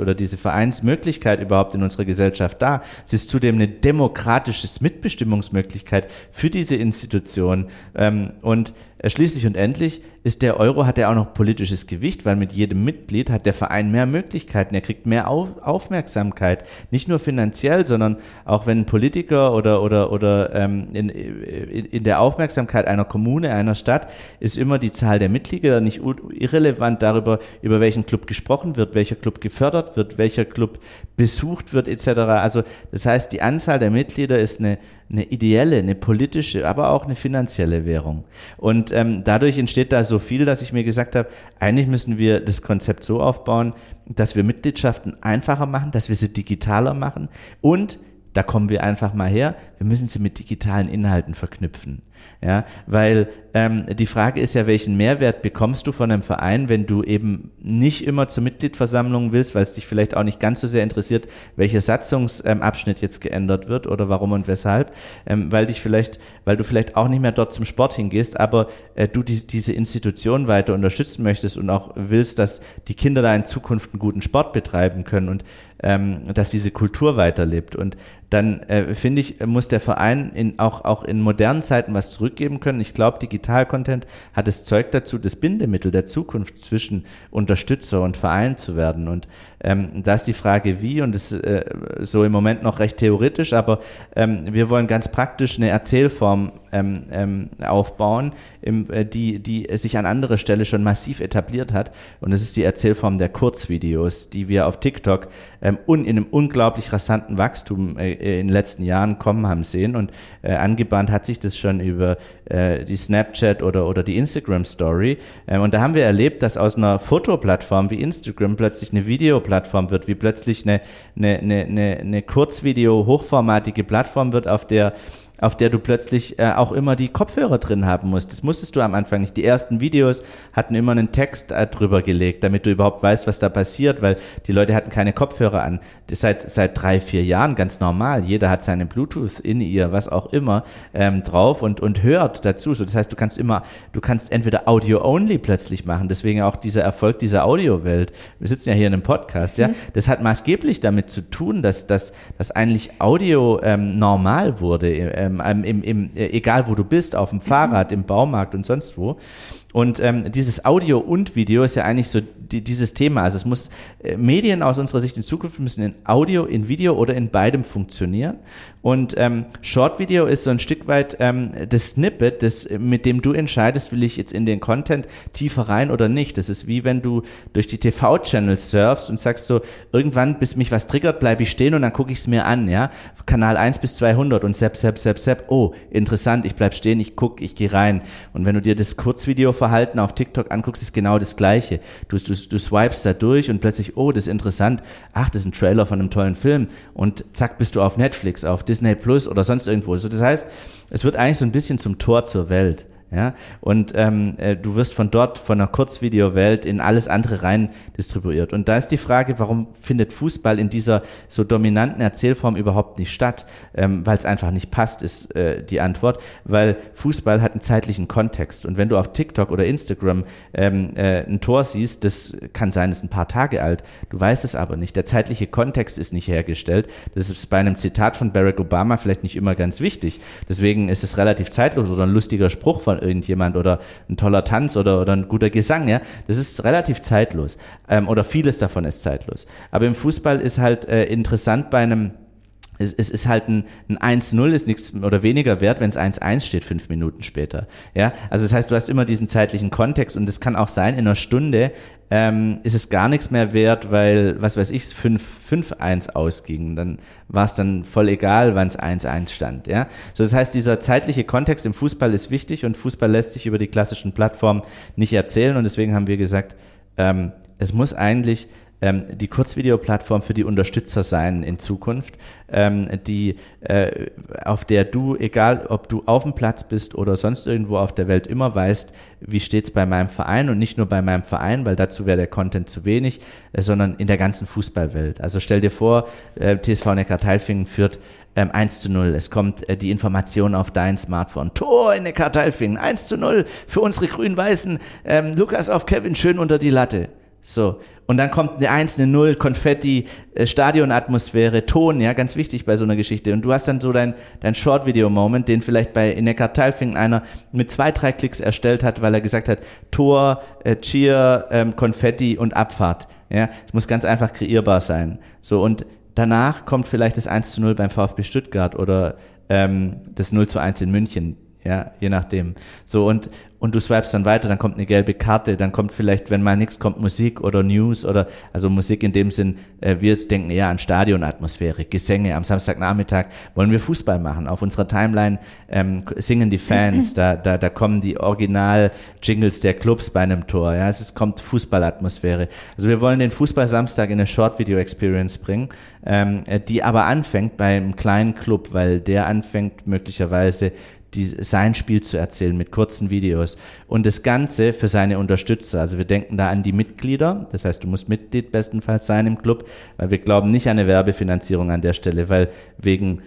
oder diese Vereinsmöglichkeit überhaupt in unserer Gesellschaft da. Es ist zudem eine demokratische Mitbestimmungsmöglichkeit für diese Institution. Ähm, und Schließlich und endlich ist der Euro, hat er auch noch politisches Gewicht, weil mit jedem Mitglied hat der Verein mehr Möglichkeiten, er kriegt mehr Auf Aufmerksamkeit, nicht nur finanziell, sondern auch wenn Politiker oder, oder, oder ähm, in, in der Aufmerksamkeit einer Kommune, einer Stadt ist immer die Zahl der Mitglieder nicht irrelevant darüber, über welchen Club gesprochen wird, welcher Club gefördert wird, welcher Club besucht wird etc. Also das heißt, die Anzahl der Mitglieder ist eine eine ideelle, eine politische, aber auch eine finanzielle Währung. Und ähm, dadurch entsteht da so viel, dass ich mir gesagt habe, eigentlich müssen wir das Konzept so aufbauen, dass wir Mitgliedschaften einfacher machen, dass wir sie digitaler machen und da kommen wir einfach mal her, wir müssen sie mit digitalen Inhalten verknüpfen. Ja, weil ähm, die Frage ist ja, welchen Mehrwert bekommst du von einem Verein, wenn du eben nicht immer zur Mitgliedversammlung willst, weil es dich vielleicht auch nicht ganz so sehr interessiert, welcher Satzungsabschnitt ähm, jetzt geändert wird oder warum und weshalb, ähm, weil dich vielleicht, weil du vielleicht auch nicht mehr dort zum Sport hingehst, aber äh, du die, diese Institution weiter unterstützen möchtest und auch willst, dass die Kinder da in Zukunft einen guten Sport betreiben können und ähm, dass diese Kultur weiterlebt. Und dann äh, finde ich, muss der Verein in, auch, auch in modernen Zeiten was zurückgeben können. Ich glaube, Digital-Content hat das Zeug dazu, das Bindemittel der Zukunft zwischen Unterstützer und Verein zu werden. Und ähm, da ist die Frage, wie, und das ist äh, so im Moment noch recht theoretisch, aber ähm, wir wollen ganz praktisch eine Erzählform ähm, ähm, aufbauen, im, äh, die, die sich an anderer Stelle schon massiv etabliert hat. Und das ist die Erzählform der Kurzvideos, die wir auf TikTok ähm, un, in einem unglaublich rasanten Wachstum äh, in den letzten Jahren kommen haben sehen. Und äh, angebahnt hat sich das schon über äh, die Snapchat oder, oder die Instagram Story. Ähm, und da haben wir erlebt, dass aus einer Fotoplattform wie Instagram plötzlich eine Videoplattform wird, wie plötzlich eine, eine, eine, eine Kurzvideo hochformatige Plattform wird, auf der auf der du plötzlich äh, auch immer die Kopfhörer drin haben musst. Das musstest du am Anfang nicht. Die ersten Videos hatten immer einen Text äh, drüber gelegt, damit du überhaupt weißt, was da passiert, weil die Leute hatten keine Kopfhörer an. Das seit seit drei vier Jahren ganz normal. Jeder hat seine Bluetooth in ihr, was auch immer ähm, drauf und und hört dazu. So, das heißt, du kannst immer, du kannst entweder Audio Only plötzlich machen. Deswegen auch dieser Erfolg dieser Audiowelt. Wir sitzen ja hier in einem Podcast, ja. Mhm. Das hat maßgeblich damit zu tun, dass dass dass eigentlich Audio ähm, normal wurde. Ähm, ähm, im, im, äh, egal wo du bist, auf dem Fahrrad, im Baumarkt und sonst wo. Und ähm, dieses Audio und Video ist ja eigentlich so die, dieses Thema. Also es muss äh, Medien aus unserer Sicht in Zukunft müssen in Audio, in Video oder in beidem funktionieren. Und ähm, Short Video ist so ein Stück weit ähm, das Snippet, das, mit dem du entscheidest, will ich jetzt in den Content tiefer rein oder nicht. Das ist wie wenn du durch die TV-Channels surfst und sagst so, irgendwann, bis mich was triggert, bleibe ich stehen und dann gucke ich es mir an, ja. Kanal 1 bis 200 und sepp, sepp, sepp, sepp. Oh, interessant, ich bleib stehen, ich gucke, ich gehe rein. Und wenn du dir das Kurzvideoverhalten auf TikTok anguckst, ist genau das Gleiche. Du, du, du swipest da durch und plötzlich, oh, das ist interessant. Ach, das ist ein Trailer von einem tollen Film. Und zack, bist du auf Netflix, auf Disney Plus oder sonst irgendwo. Also das heißt, es wird eigentlich so ein bisschen zum Tor zur Welt. Ja, und ähm, äh, du wirst von dort, von einer Kurzvideowelt in alles andere rein distribuiert. Und da ist die Frage, warum findet Fußball in dieser so dominanten Erzählform überhaupt nicht statt? Ähm, Weil es einfach nicht passt, ist äh, die Antwort. Weil Fußball hat einen zeitlichen Kontext. Und wenn du auf TikTok oder Instagram ähm, äh, ein Tor siehst, das kann sein, ist ein paar Tage alt. Du weißt es aber nicht. Der zeitliche Kontext ist nicht hergestellt. Das ist bei einem Zitat von Barack Obama vielleicht nicht immer ganz wichtig. Deswegen ist es relativ zeitlos oder ein lustiger Spruch von irgendjemand oder ein toller Tanz oder, oder ein guter Gesang, ja, das ist relativ zeitlos. Ähm, oder vieles davon ist zeitlos. Aber im Fußball ist halt äh, interessant bei einem es, es ist halt ein, ein 1-0 ist nichts oder weniger wert, wenn es 1-1 steht, fünf Minuten später. Ja, also das heißt, du hast immer diesen zeitlichen Kontext und es kann auch sein, in einer Stunde ähm, ist es gar nichts mehr wert, weil, was weiß ich, 5-1 ausging. Dann war es dann voll egal, wann es 1-1 stand. Ja? So, das heißt, dieser zeitliche Kontext im Fußball ist wichtig und Fußball lässt sich über die klassischen Plattformen nicht erzählen und deswegen haben wir gesagt, ähm, es muss eigentlich ähm, die Kurzvideoplattform für die Unterstützer sein in Zukunft, ähm, die, äh, auf der du, egal ob du auf dem Platz bist oder sonst irgendwo auf der Welt, immer weißt, wie steht's bei meinem Verein und nicht nur bei meinem Verein, weil dazu wäre der Content zu wenig, äh, sondern in der ganzen Fußballwelt. Also stell dir vor, äh, TSV Neckar-Teilfingen führt ähm, 1 zu 0. Es kommt äh, die Information auf dein Smartphone. Tor in Neckar-Teilfingen, 1 zu 0 für unsere Grün-Weißen. Ähm, Lukas auf Kevin schön unter die Latte. So. Und dann kommt eine Eins, eine Null, Konfetti, äh, Stadionatmosphäre, Ton, ja, ganz wichtig bei so einer Geschichte. Und du hast dann so dein, dein Short-Video-Moment, den vielleicht bei Neckar Teilfingen einer mit zwei, drei Klicks erstellt hat, weil er gesagt hat, Tor, äh, Cheer, ähm, Konfetti und Abfahrt. Ja, es muss ganz einfach kreierbar sein. So, und danach kommt vielleicht das 1 zu 0 beim VfB Stuttgart oder ähm, das 0 zu 1 in München ja, je nachdem. So und und du swipest dann weiter, dann kommt eine gelbe Karte, dann kommt vielleicht, wenn mal nichts kommt, Musik oder News oder also Musik in dem Sinn, äh, wir denken eher an Stadionatmosphäre, Gesänge. Am Samstagnachmittag wollen wir Fußball machen. Auf unserer Timeline ähm, singen die Fans, da, da, da kommen die Original-Jingles der Clubs bei einem Tor. Ja, es ist, kommt Fußballatmosphäre. Also wir wollen den Fußball Samstag in eine Short-Video-Experience bringen, ähm, die aber anfängt beim kleinen Club, weil der anfängt möglicherweise die, sein Spiel zu erzählen mit kurzen Videos. Und das Ganze für seine Unterstützer. Also wir denken da an die Mitglieder, das heißt, du musst Mitglied bestenfalls sein im Club, weil wir glauben nicht an eine Werbefinanzierung an der Stelle, weil wegen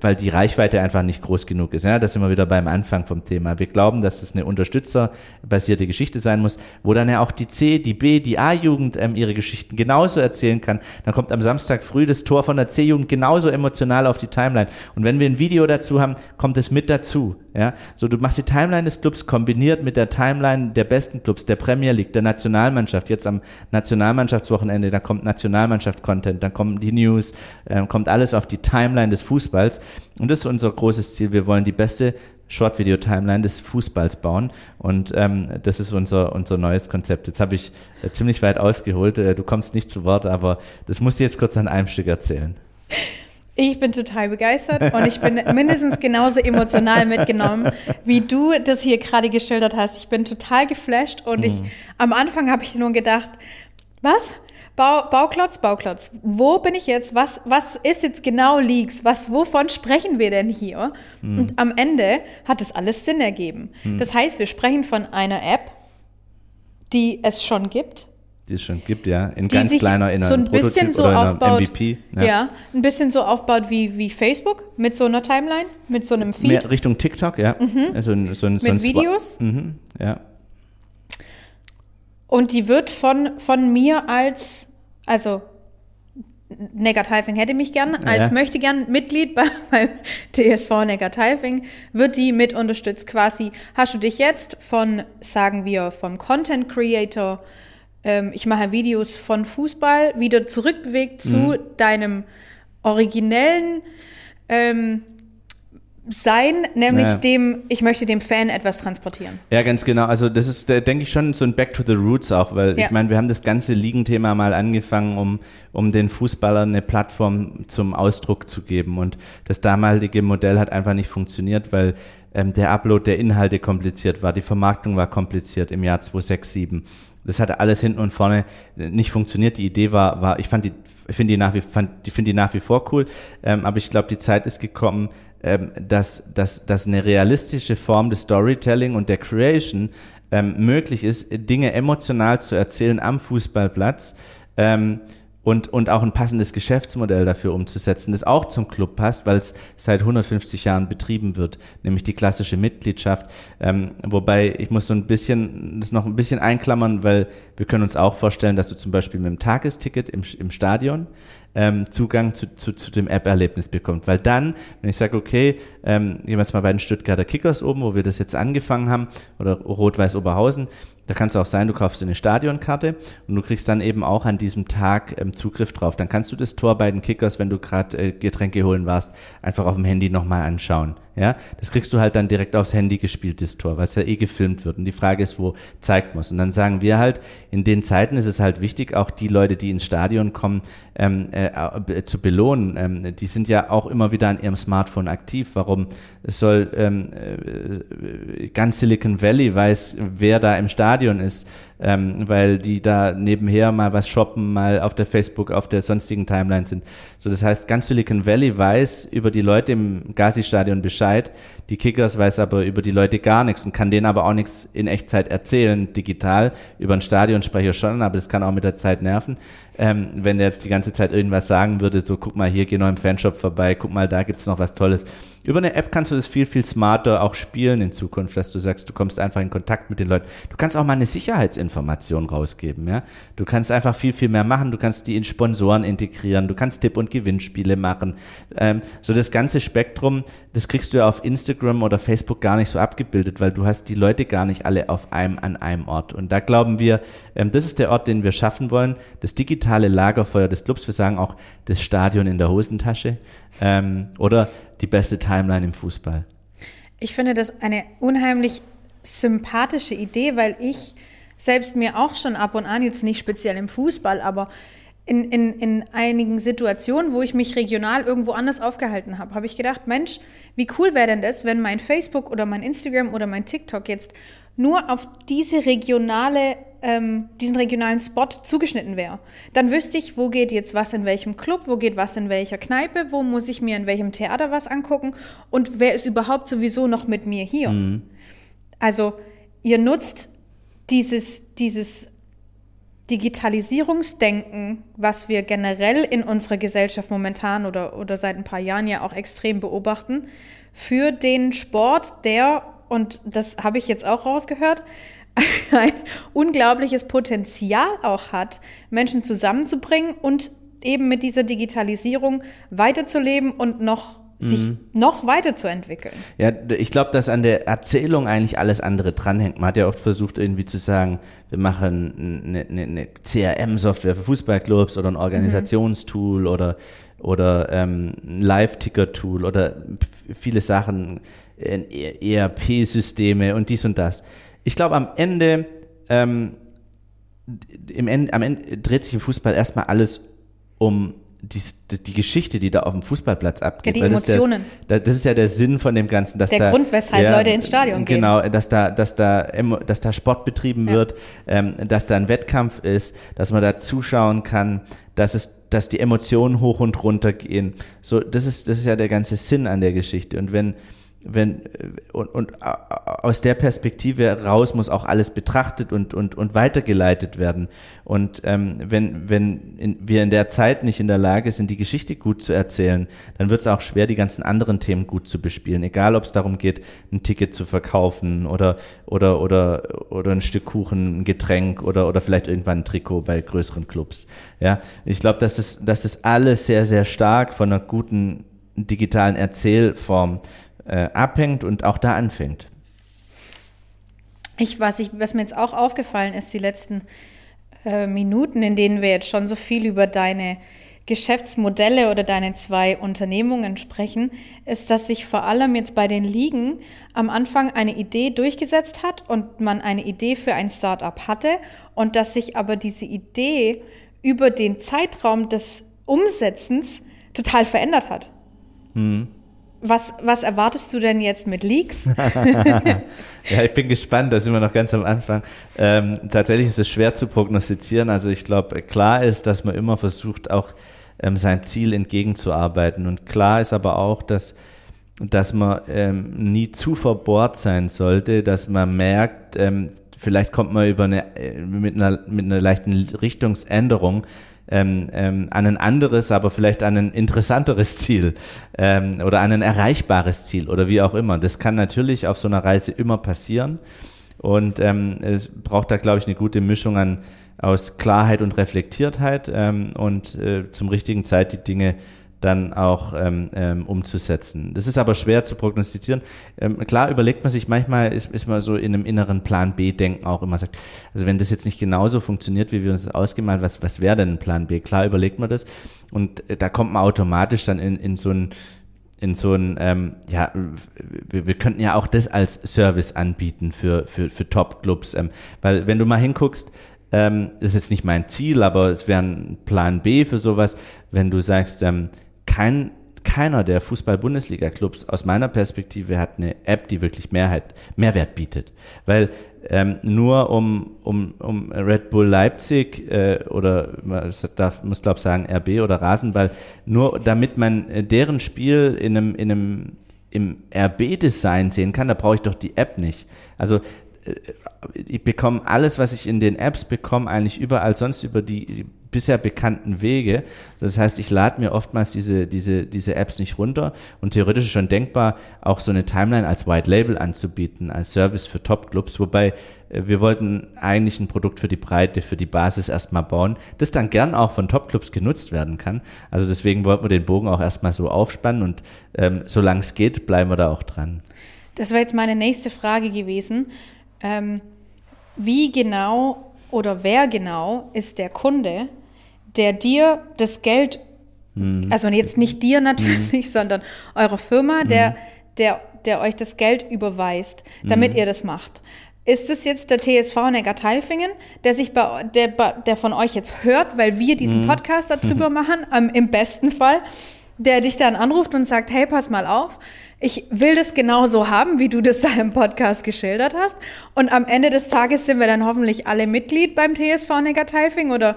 weil die Reichweite einfach nicht groß genug ist. Ja, das sind wir wieder beim Anfang vom Thema. Wir glauben, dass das eine unterstützerbasierte Geschichte sein muss, wo dann ja auch die C, die B, die A-Jugend ähm, ihre Geschichten genauso erzählen kann. Dann kommt am Samstag früh das Tor von der C-Jugend genauso emotional auf die Timeline. Und wenn wir ein Video dazu haben, kommt es mit dazu. Ja, so du machst die Timeline des Clubs kombiniert mit der Timeline der besten Clubs, der Premier League, der Nationalmannschaft. Jetzt am Nationalmannschaftswochenende, da kommt Nationalmannschaft-Content, dann kommen die News, äh, kommt alles auf die Timeline des Fußballs. Und das ist unser großes Ziel. Wir wollen die beste Short-Video-Timeline des Fußballs bauen. Und ähm, das ist unser, unser neues Konzept. Jetzt habe ich äh, ziemlich weit ausgeholt. Äh, du kommst nicht zu Wort, aber das musst du jetzt kurz an einem Stück erzählen.
Ich bin total begeistert und ich bin mindestens genauso emotional mitgenommen, wie du das hier gerade geschildert hast. Ich bin total geflasht und mhm. ich am Anfang habe ich nur gedacht, was? Bau, Bauklotz, Bauklotz. Wo bin ich jetzt? Was, was ist jetzt genau Leaks? Was, wovon sprechen wir denn hier? Mhm. Und am Ende hat es alles Sinn ergeben. Mhm. Das heißt, wir sprechen von einer App, die es schon gibt,
die es schon gibt, ja, in ganz kleiner, in
so ein bisschen so aufbaut, MVP. Ja. ja. ein bisschen so aufbaut wie, wie Facebook mit so einer Timeline, mit so einem Feed. Mehr
Richtung TikTok, ja. Mhm.
Also so ein, so mit Videos.
Mhm. Ja.
Und die wird von, von mir als, also Neckartalfing hätte mich gern als
Ja.
möchte gern Mitglied bei, beim TSV Neckartalfing, wird die mit unterstützt quasi. Hast du dich jetzt von, sagen wir, vom Content Creator, ähm, ich mache Videos von Fußball, wieder zurückbewegt zu
Mhm.
deinem originellen ähm, Sein, nämlich
Ja.
dem, ich möchte dem Fan etwas transportieren.
Ja, ganz genau. Also das ist, äh, denke ich, schon so ein Back to the Roots auch, weil
Ja.
ich meine, wir haben das ganze Ligenthema mal angefangen, um, um den Fußballern eine Plattform zum Ausdruck zu geben. Und das damalige Modell hat einfach nicht funktioniert, weil ähm, der Upload der Inhalte kompliziert war, die Vermarktung war kompliziert im Jahr 2006, 2007. Das hatte alles hinten und vorne nicht funktioniert. Die Idee war, war ich fand die, finde die nach wie, fand, die finde die nach wie vor cool, ähm, aber ich glaube, die Zeit ist gekommen, ähm, dass, dass, dass eine realistische Form des Storytelling und der Creation ähm, möglich ist, Dinge emotional zu erzählen am Fußballplatz ähm, und, und auch ein passendes Geschäftsmodell dafür umzusetzen, das auch zum Club passt, weil es seit 150 Jahren betrieben wird, nämlich die klassische Mitgliedschaft. Ähm, wobei ich muss so ein bisschen, das noch ein bisschen einklammern, weil wir können uns auch vorstellen, dass du zum Beispiel mit dem Tagesticket im, im Stadion ähm, Zugang zu, zu, zu dem App-Erlebnis bekommt. Weil dann, wenn ich sage, okay, ähm, gehen wir jetzt mal bei den Stuttgarter Kickers oben, wo wir das jetzt angefangen haben, oder Rot-Weiß Oberhausen, da kann es auch sein, du kaufst dir eine Stadionkarte und du kriegst dann eben auch an diesem Tag ähm, Zugriff drauf. Dann kannst du das Tor bei den Kickers, wenn du gerade äh, Getränke holen warst, einfach auf dem Handy nochmal anschauen. Ja, das kriegst du halt dann direkt aufs Handy gespielt, das Tor, weil es ja eh gefilmt wird. Und die Frage ist, wo zeigt muss. Und dann sagen wir halt, in den Zeiten ist es halt wichtig, auch die Leute, die ins Stadion kommen, ähm, äh, äh, zu belohnen. Ähm, die sind ja auch immer wieder an ihrem Smartphone aktiv. Warum soll ähm, äh, ganz Silicon Valley weiß, wer da im Stadion ist, ähm, weil die da nebenher mal was shoppen, mal auf der Facebook, auf der sonstigen Timeline sind. So, das heißt, ganz Silicon Valley weiß über die Leute im Gazi-Stadion Bescheid, die Kickers weiß aber über die Leute gar nichts und kann denen aber auch nichts in Echtzeit erzählen, digital, über einen Stadionsprecher schon, aber das kann auch mit der Zeit nerven. Ähm, wenn der jetzt die ganze Zeit irgendwas sagen würde, so guck mal hier, geh noch im Fanshop vorbei, guck mal, da gibt's noch was Tolles. Über eine App kannst du das viel, viel smarter auch spielen in Zukunft, dass du sagst, du kommst einfach in Kontakt mit den Leuten. Du kannst auch mal eine Sicherheitsinformation rausgeben, ja. Du kannst einfach viel, viel mehr machen. Du kannst die in Sponsoren integrieren. Du kannst Tipp- und Gewinnspiele machen. Ähm, so das ganze Spektrum, das kriegst du ja auf Instagram oder Facebook gar nicht so abgebildet, weil du hast die Leute gar nicht alle auf einem, an einem Ort. Und da glauben wir, ähm, das ist der Ort, den wir schaffen wollen. Das digitale Lagerfeuer des Clubs. Wir sagen auch das Stadion in der Hosentasche. Ähm, oder die beste Timeline im Fußball.
Ich finde das eine unheimlich sympathische Idee, weil ich selbst mir auch schon ab und an, jetzt nicht speziell im Fußball, aber in, in, in einigen Situationen, wo ich mich regional irgendwo anders aufgehalten habe, habe ich gedacht, Mensch, wie cool wäre denn das, wenn mein Facebook oder mein Instagram oder mein TikTok jetzt nur auf diese regionale, ähm, diesen regionalen Spot zugeschnitten wäre. Dann wüsste ich, wo geht jetzt was in welchem Club, wo geht was in welcher Kneipe, wo muss ich mir in welchem Theater was angucken und wer ist überhaupt sowieso noch mit mir hier. Also ihr nutzt dieses, dieses Digitalisierungsdenken, was wir generell in unserer Gesellschaft momentan oder, oder seit ein paar Jahren ja auch extrem beobachten, für den Sport, der, und das habe ich jetzt auch rausgehört, ein unglaubliches Potenzial auch hat, Menschen zusammenzubringen und eben mit dieser Digitalisierung weiterzuleben und noch sich noch weiterzuentwickeln.
Ja, ich glaube, dass an der Erzählung eigentlich alles andere dranhängt. Man hat ja oft versucht, irgendwie zu sagen, wir machen eine, eine, eine CRM-Software für Fußballclubs oder ein Organisationstool oder, oder ähm, ein Live-Ticker-Tool oder viele Sachen, äh, ERP-Systeme und dies und das. Ich glaube, am Ende, ähm, im Ende, am Ende dreht sich im Fußball erstmal alles um die, die Geschichte, die da auf dem Fußballplatz abgeht.
Ja, die
Weil das ist
Emotionen.
Der, das ist ja der Sinn von dem Ganzen, dass
Der
da
Grund, weshalb Leute ins Stadion gehen.
Genau, dass da, dass da, dass da Sport betrieben
Ja.
wird, ähm, dass da ein Wettkampf ist, dass man da zuschauen kann, dass es, dass die Emotionen hoch und runter gehen. So, das ist, das ist ja der ganze Sinn an der Geschichte. Und wenn wenn, und, und aus der Perspektive raus muss auch alles betrachtet und, und, und weitergeleitet werden. Und ähm, wenn, wenn in, wir in der Zeit nicht in der Lage sind, die Geschichte gut zu erzählen, dann wird es auch schwer, die ganzen anderen Themen gut zu bespielen. Egal, ob es darum geht, ein Ticket zu verkaufen oder, oder, oder, oder ein Stück Kuchen, ein Getränk oder, oder vielleicht irgendwann ein Trikot bei größeren Clubs. Ja, ich glaube, dass das, dass das alles sehr, sehr stark von einer guten digitalen Erzählform äh, abhängt und auch da anfängt.
Ich, was, ich, was mir jetzt auch aufgefallen ist, die letzten äh, Minuten, in denen wir jetzt schon so viel über deine Geschäftsmodelle oder deine zwei Unternehmungen sprechen, ist, dass sich vor allem jetzt bei den Ligen am Anfang eine Idee durchgesetzt hat und man eine Idee für ein Startup hatte und dass sich aber diese Idee über den Zeitraum des Umsetzens total verändert hat. Mhm. Was, was erwartest du denn jetzt mit Leaks?
ja, ich bin gespannt, da sind wir noch ganz am Anfang. Ähm, tatsächlich ist es schwer zu prognostizieren. Also ich glaube, klar ist, dass man immer versucht, auch ähm, sein Ziel entgegenzuarbeiten. Und klar ist aber auch, dass, dass man ähm, nie zu verbohrt sein sollte, dass man merkt, ähm, vielleicht kommt man über eine, äh, mit, einer, mit einer leichten Richtungsänderung ähm, ähm, an ein anderes, aber vielleicht an ein interessanteres Ziel ähm, oder an ein erreichbares Ziel oder wie auch immer. Das kann natürlich auf so einer Reise immer passieren und ähm, es braucht da, glaube ich, eine gute Mischung an aus Klarheit und Reflektiertheit ähm, und äh, zum richtigen Zeit die Dinge dann auch ähm, ähm, umzusetzen. Das ist aber schwer zu prognostizieren. Ähm, klar überlegt man sich, manchmal ist, ist man so in einem inneren Plan B-Denken auch immer sagt, also wenn das jetzt nicht genauso funktioniert, wie wir uns das ausgemalt, was, was wäre denn ein Plan B? Klar überlegt man das und äh, da kommt man automatisch dann in, in so ein in so ein, ähm, ja, wir, wir, könnten ja auch das als Service anbieten für, für, für Top-Clubs, ähm, weil wenn du mal hinguckst, ähm, das ist jetzt nicht mein Ziel, aber es wäre ein Plan B für sowas, wenn du sagst, ähm, kein, keiner der Fußball-Bundesliga-Clubs aus meiner Perspektive hat eine App, die wirklich Mehrheit, Mehrwert bietet. Weil ähm, nur um, um, um Red Bull Leipzig äh, oder man muss glaube ich sagen RB oder Rasenball, nur damit man äh, deren Spiel in einem, in einem im RB-Design sehen kann, da brauche ich doch die App nicht. Also äh, ich bekomme alles, was ich in den Apps bekomme, eigentlich überall sonst über die bisher bekannten Wege. Das heißt, ich lade mir oftmals diese, diese, diese Apps nicht runter und theoretisch schon denkbar, auch so eine Timeline als White Label anzubieten, als Service für Top-Clubs, wobei äh, wir wollten eigentlich ein Produkt für die Breite, für die Basis erstmal bauen, das dann gern auch von Top-Clubs genutzt werden kann. Also deswegen wollten wir den Bogen auch erstmal so aufspannen und ähm, solange es geht, bleiben wir da auch dran.
Das war jetzt meine nächste Frage gewesen. Ähm, wie genau oder wer genau ist der Kunde, der dir das Geld, mhm. also jetzt nicht dir natürlich, mhm. sondern eure Firma, der, mhm. der, der euch das Geld überweist, damit mhm. ihr das macht. Ist es jetzt der TSV Neckarteilfingen, der sich bei, der, der von euch jetzt hört, weil wir diesen mhm. Podcast darüber machen, ähm, im besten Fall, der dich dann anruft und sagt, hey, pass mal auf, ich will das genauso haben, wie du das da im Podcast geschildert hast. Und am Ende des Tages sind wir dann hoffentlich alle Mitglied beim TSV Neckarteilfing oder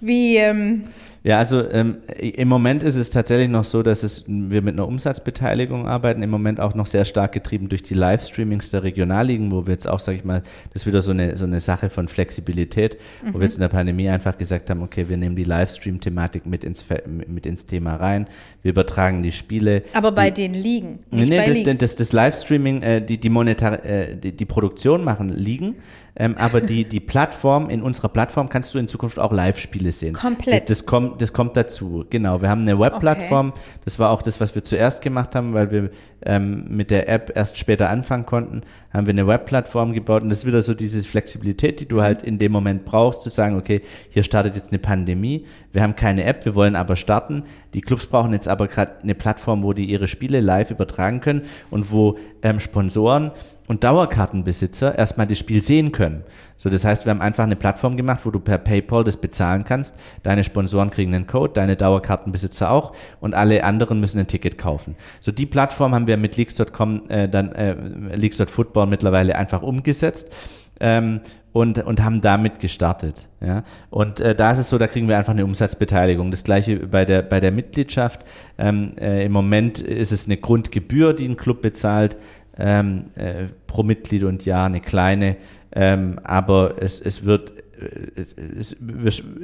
wie. Ähm
ja, also ähm, im Moment ist es tatsächlich noch so, dass es, wir mit einer Umsatzbeteiligung arbeiten, im Moment auch noch sehr stark getrieben durch die Livestreamings der Regionalligen, wo wir jetzt auch, sage ich mal, das ist wieder so eine, so eine Sache von Flexibilität, mhm. wo wir jetzt in der Pandemie einfach gesagt haben, okay, wir nehmen die Livestream-Thematik mit ins, mit ins Thema rein, wir übertragen die Spiele.
Aber bei die, den Ligen,
nicht nee, bei das, das, das Livestreaming, äh, die, die, Monetar äh, die, die Produktion machen Ligen, ähm, aber die, die Plattform, in unserer Plattform kannst du in Zukunft auch Live-Spiele sehen.
Komplett.
Das, das, kommt, das kommt dazu, genau. Wir haben eine Webplattform, okay. das war auch das, was wir zuerst gemacht haben, weil wir ähm, mit der App erst später anfangen konnten, haben wir eine Webplattform gebaut und das ist wieder so diese Flexibilität, die du halt in dem Moment brauchst, zu sagen, okay, hier startet jetzt eine Pandemie, wir haben keine App, wir wollen aber starten. Die Clubs brauchen jetzt aber gerade eine Plattform, wo die ihre Spiele live übertragen können und wo ähm, Sponsoren und Dauerkartenbesitzer erstmal das Spiel sehen können. So, das heißt, wir haben einfach eine Plattform gemacht, wo du per PayPal das bezahlen kannst. Deine Sponsoren kriegen einen Code, deine Dauerkartenbesitzer auch und alle anderen müssen ein Ticket kaufen. So, die Plattform haben wir mit Leaks.com, äh, dann äh, Leaks.football mittlerweile einfach umgesetzt. Ähm, und, und haben damit gestartet. Ja? Und äh, da ist es so, da kriegen wir einfach eine Umsatzbeteiligung. Das gleiche bei der, bei der Mitgliedschaft. Ähm, äh, Im Moment ist es eine Grundgebühr, die ein Club bezahlt ähm, äh, pro Mitglied und Jahr, eine kleine. Ähm, aber es, es wird äh, es,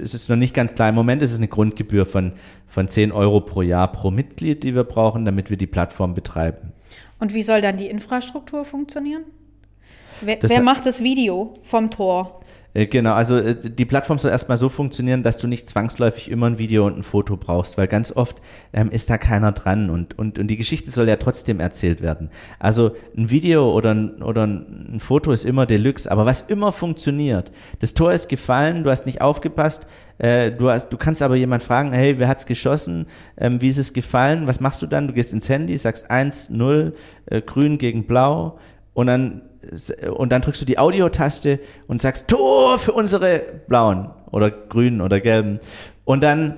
es, ist noch nicht ganz klar. Im Moment ist es eine Grundgebühr von, von 10 Euro pro Jahr pro Mitglied, die wir brauchen, damit wir die Plattform betreiben.
Und wie soll dann die Infrastruktur funktionieren? Wer, wer macht das Video vom Tor?
Äh, genau, also äh, die Plattform soll erstmal so funktionieren, dass du nicht zwangsläufig immer ein Video und ein Foto brauchst, weil ganz oft ähm, ist da keiner dran und, und, und die Geschichte soll ja trotzdem erzählt werden. Also ein Video oder ein, oder ein Foto ist immer Deluxe, aber was immer funktioniert, das Tor ist gefallen, du hast nicht aufgepasst, äh, du, hast, du kannst aber jemand fragen, hey, wer hat's geschossen, ähm, wie ist es gefallen, was machst du dann? Du gehst ins Handy, sagst 1, 0, äh, grün gegen blau und dann und dann drückst du die Audiotaste und sagst Tor für unsere blauen oder grünen oder gelben. Und dann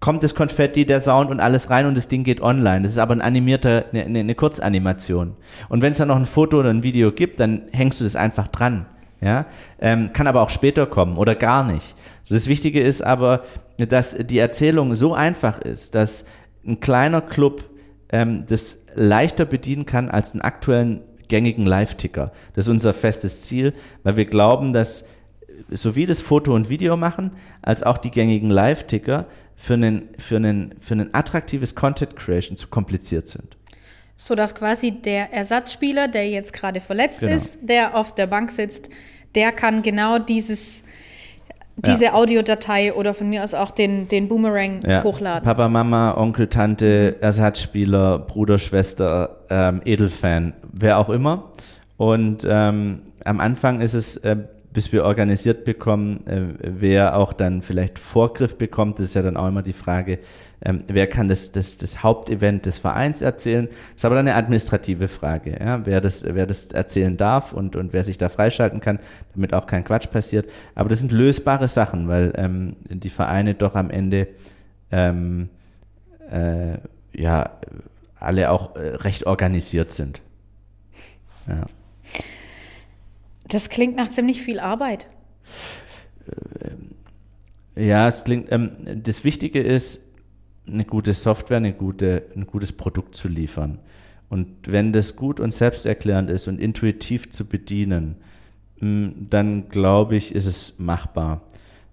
kommt das Konfetti, der Sound und alles rein und das Ding geht online. Das ist aber ein animierter, eine, eine Kurzanimation. Und wenn es dann noch ein Foto oder ein Video gibt, dann hängst du das einfach dran. Ja, ähm, kann aber auch später kommen oder gar nicht. So, das Wichtige ist aber, dass die Erzählung so einfach ist, dass ein kleiner Club ähm, das leichter bedienen kann als einen aktuellen gängigen Live-Ticker. Das ist unser festes Ziel, weil wir glauben, dass sowie das Foto und Video machen, als auch die gängigen Live-Ticker für einen, für, einen, für ein attraktives Content Creation zu kompliziert sind.
So dass quasi der Ersatzspieler, der jetzt gerade verletzt genau. ist, der auf der Bank sitzt, der kann genau dieses diese ja. Audiodatei oder von mir aus auch den, den Boomerang ja. hochladen.
Papa, Mama, Onkel, Tante, Ersatzspieler, Bruder, Schwester, ähm, Edelfan, wer auch immer. Und ähm, am Anfang ist es äh, bis wir organisiert bekommen, äh, wer auch dann vielleicht Vorgriff bekommt, das ist ja dann auch immer die Frage, ähm, wer kann das, das, das Hauptevent des Vereins erzählen. Das ist aber dann eine administrative Frage, ja, wer, das, wer das erzählen darf und, und wer sich da freischalten kann, damit auch kein Quatsch passiert. Aber das sind lösbare Sachen, weil ähm, die Vereine doch am Ende ähm, äh, ja alle auch äh, recht organisiert sind. Ja.
Das klingt nach ziemlich viel Arbeit.
Äh, ja, es klingt. Ähm, das Wichtige ist, eine gute Software, eine gute, ein gutes Produkt zu liefern. Und wenn das gut und selbsterklärend ist und intuitiv zu bedienen, mm, dann glaube ich, ist es machbar.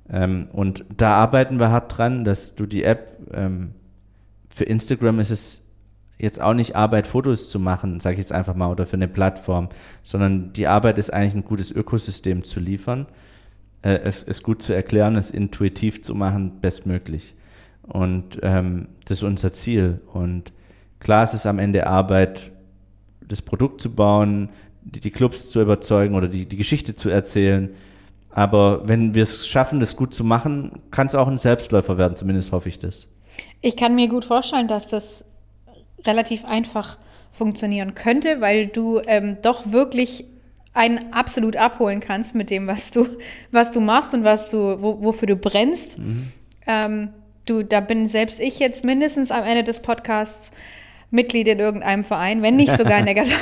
Ähm, und da arbeiten wir hart dran, dass du die App, ähm, für Instagram ist es jetzt auch nicht Arbeit, Fotos zu machen, sage ich jetzt einfach mal, oder für eine Plattform, sondern die Arbeit ist eigentlich ein gutes Ökosystem zu liefern, äh, es, es gut zu erklären, es intuitiv zu machen, bestmöglich. Und ähm, das ist unser Ziel. Und klar, es ist am Ende Arbeit, das Produkt zu bauen, die, die Clubs zu überzeugen oder die, die Geschichte zu erzählen. Aber wenn wir es schaffen, das gut zu machen, kann es auch ein Selbstläufer werden, zumindest hoffe ich das.
Ich kann mir gut vorstellen, dass das relativ einfach funktionieren könnte, weil du ähm, doch wirklich einen absolut abholen kannst mit dem, was du, was du machst und was du, wo, wofür du brennst. Mhm. Ähm, du, da bin selbst ich jetzt mindestens am Ende des Podcasts Mitglied in irgendeinem Verein, wenn nicht sogar in der
ganzen.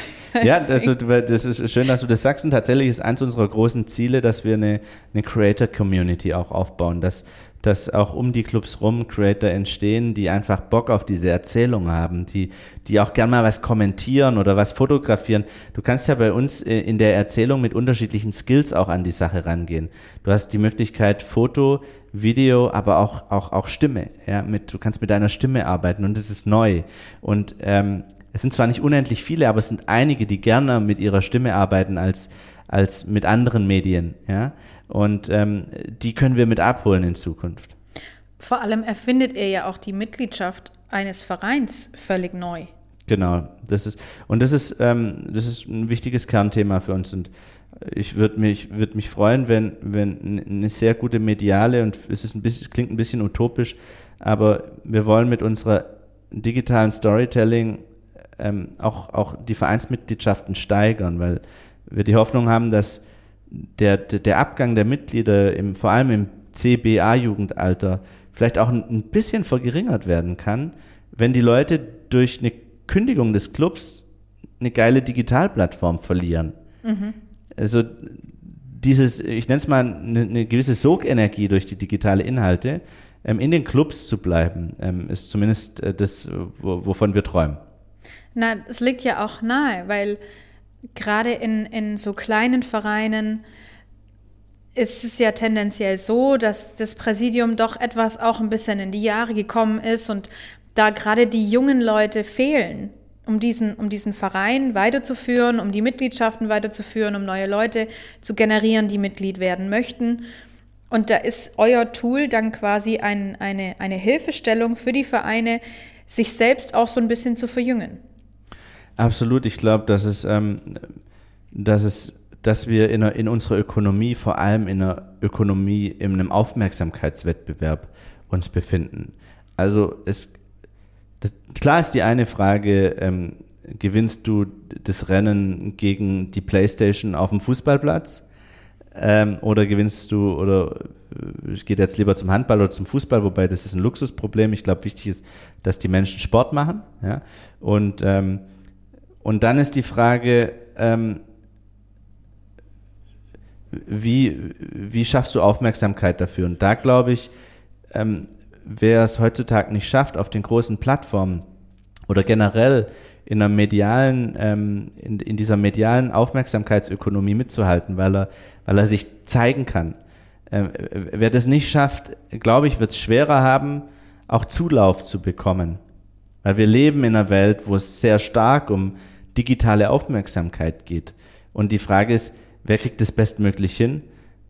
Ja, das, das, ist schön, dass du das sagst. Und tatsächlich ist eins unserer großen Ziele, dass wir eine, eine Creator Community auch aufbauen, dass dass auch um die Clubs rum Creator entstehen, die einfach Bock auf diese Erzählung haben, die, die auch gern mal was kommentieren oder was fotografieren. Du kannst ja bei uns äh, in der Erzählung mit unterschiedlichen Skills auch an die Sache rangehen. Du hast die Möglichkeit Foto, Video, aber auch, auch, auch Stimme. Ja, mit, du kannst mit deiner Stimme arbeiten und das ist neu. Und ähm, es sind zwar nicht unendlich viele, aber es sind einige, die gerne mit ihrer Stimme arbeiten als, als mit anderen Medien. Ja? Und ähm, die können wir mit abholen in Zukunft.
Vor allem erfindet er ja auch die Mitgliedschaft eines Vereins völlig neu.
Genau, das ist und das ist ähm, das ist ein wichtiges Kernthema für uns und ich würde mich würde mich freuen, wenn wenn eine sehr gute mediale und es ist ein bisschen klingt ein bisschen utopisch, aber wir wollen mit unserer digitalen Storytelling ähm, auch auch die Vereinsmitgliedschaften steigern, weil wir die Hoffnung haben, dass der, der Abgang der Mitglieder, im, vor allem im CBA-Jugendalter, vielleicht auch ein, ein bisschen verringert werden kann, wenn die Leute durch eine Kündigung des Clubs eine geile Digitalplattform verlieren. Mhm. Also dieses, ich nenne es mal, eine, eine, gewisse Sogenergie durch die digitale Inhalte, ähm, in den Clubs zu bleiben, ähm, ist zumindest äh, das, wovon wir träumen.
Na, es liegt ja auch nahe, weil gerade in, in so kleinen Vereinen ist es ja tendenziell so, dass das Präsidium doch etwas auch ein bisschen in die Jahre gekommen ist und da gerade die jungen Leute fehlen, um diesen, um diesen Verein weiterzuführen, um die Mitgliedschaften weiterzuführen, um neue Leute zu generieren, die Mitglied werden möchten. Und da ist euer Tool dann quasi ein, eine, eine Hilfestellung für die Vereine, sich selbst auch so ein bisschen zu verjüngen.
Absolut. Ich glaube, dass es, ähm, dass es, dass wir in, in unserer Ökonomie, vor allem in einer Ökonomie, in einem Aufmerksamkeitswettbewerb uns befinden. Also es, das, klar ist die eine Frage, ähm, gewinnst du das Rennen gegen die Playstation auf dem Fußballplatz? Ähm, oder gewinnst du, oder ich äh, gehe jetzt lieber zum Handball oder zum Fußball, wobei das ist ein Luxusproblem. Ich glaube, wichtig ist, dass die Menschen Sport machen. Ja? Und ähm, und dann ist die Frage, ähm, wie, wie schaffst du Aufmerksamkeit dafür? Und da glaube ich, ähm, wer es heutzutage nicht schafft, auf den großen Plattformen oder generell in einer medialen, ähm, in, in dieser medialen Aufmerksamkeitsökonomie mitzuhalten, weil er, weil er sich zeigen kann. Ähm, wer das nicht schafft, glaube ich, wird es schwerer haben, auch Zulauf zu bekommen. Weil wir leben in einer Welt, wo es sehr stark um digitale Aufmerksamkeit geht. Und die Frage ist, wer kriegt das bestmöglich hin?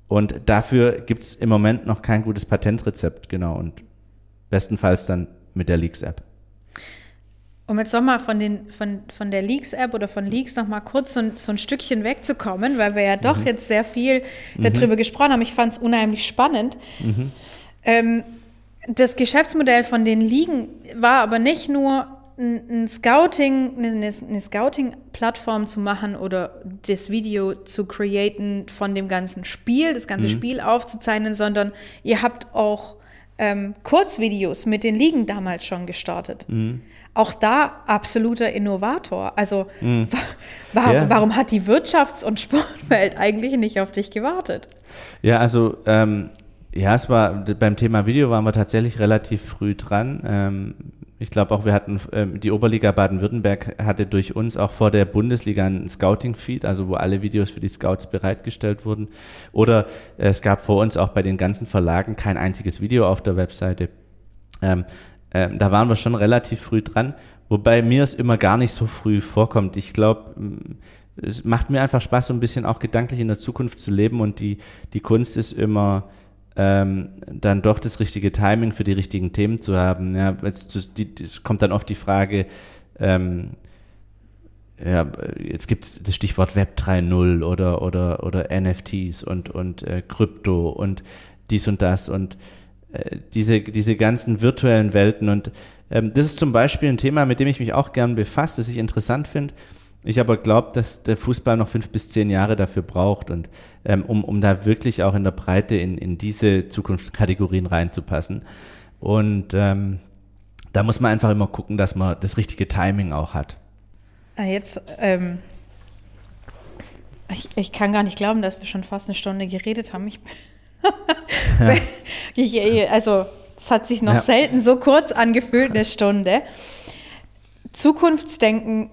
Und dafür gibt es im Moment noch kein gutes Patentrezept, genau. Und bestenfalls dann mit der Leaks-App.
Um jetzt nochmal von, von, von der Leaks-App oder von Leaks nochmal kurz so ein, so ein Stückchen wegzukommen, weil wir ja doch mhm. jetzt sehr viel darüber mhm. gesprochen haben. Ich fand es unheimlich spannend. Mhm. Ähm, das Geschäftsmodell von den Ligen war aber nicht nur ein Scouting, eine, eine Scouting-Plattform zu machen oder das Video zu createn von dem ganzen Spiel, das ganze mhm. Spiel aufzuzeichnen, sondern ihr habt auch ähm, Kurzvideos mit den Ligen damals schon gestartet. Mhm. Auch da absoluter Innovator. Also mhm. warum, ja. warum, hat die Wirtschafts- und Sportwelt eigentlich nicht auf dich gewartet?
Ja, also ähm, ja, es war beim Thema Video waren wir tatsächlich relativ früh dran. Ähm, ich glaube auch, wir hatten, ähm, die Oberliga Baden-Württemberg hatte durch uns auch vor der Bundesliga einen Scouting-Feed, also wo alle Videos für die Scouts bereitgestellt wurden. Oder äh, es gab vor uns auch bei den ganzen Verlagen kein einziges Video auf der Webseite. Ähm, ähm, da waren wir schon relativ früh dran, wobei mir es immer gar nicht so früh vorkommt. Ich glaube, es macht mir einfach Spaß, so ein bisschen auch gedanklich in der Zukunft zu leben und die, die Kunst ist immer, ähm, dann doch das richtige Timing für die richtigen Themen zu haben. Ja, es, es kommt dann oft die Frage, ähm, ja, jetzt gibt es das Stichwort Web 3.0 oder, oder, oder NFTs und, und äh, Krypto und dies und das und äh, diese, diese ganzen virtuellen Welten. Und ähm, das ist zum Beispiel ein Thema, mit dem ich mich auch gern befasse, das ich interessant finde. Ich aber glaube, dass der Fußball noch fünf bis zehn Jahre dafür braucht und ähm, um, um da wirklich auch in der Breite in, in diese Zukunftskategorien reinzupassen. Und ähm, da muss man einfach immer gucken, dass man das richtige Timing auch hat.
Ah, jetzt, ähm, ich, ich kann gar nicht glauben, dass wir schon fast eine Stunde geredet haben. Ich, ich also, es hat sich noch ja. selten so kurz angefühlt, eine Stunde. Zukunftsdenken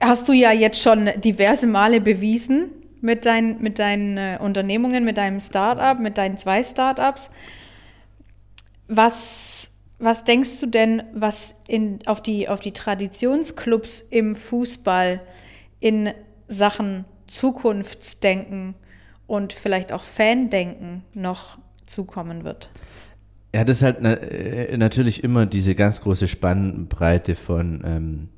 hast du ja jetzt schon diverse Male bewiesen mit, dein, mit deinen äh, Unternehmungen, mit deinem Startup, mit deinen zwei Startups. Was, was denkst du denn, was in, auf, die, auf die Traditionsclubs im Fußball in Sachen Zukunftsdenken und vielleicht auch Fandenken noch zukommen wird?
Ja, das ist halt äh, natürlich immer diese ganz große Spannbreite von ähm,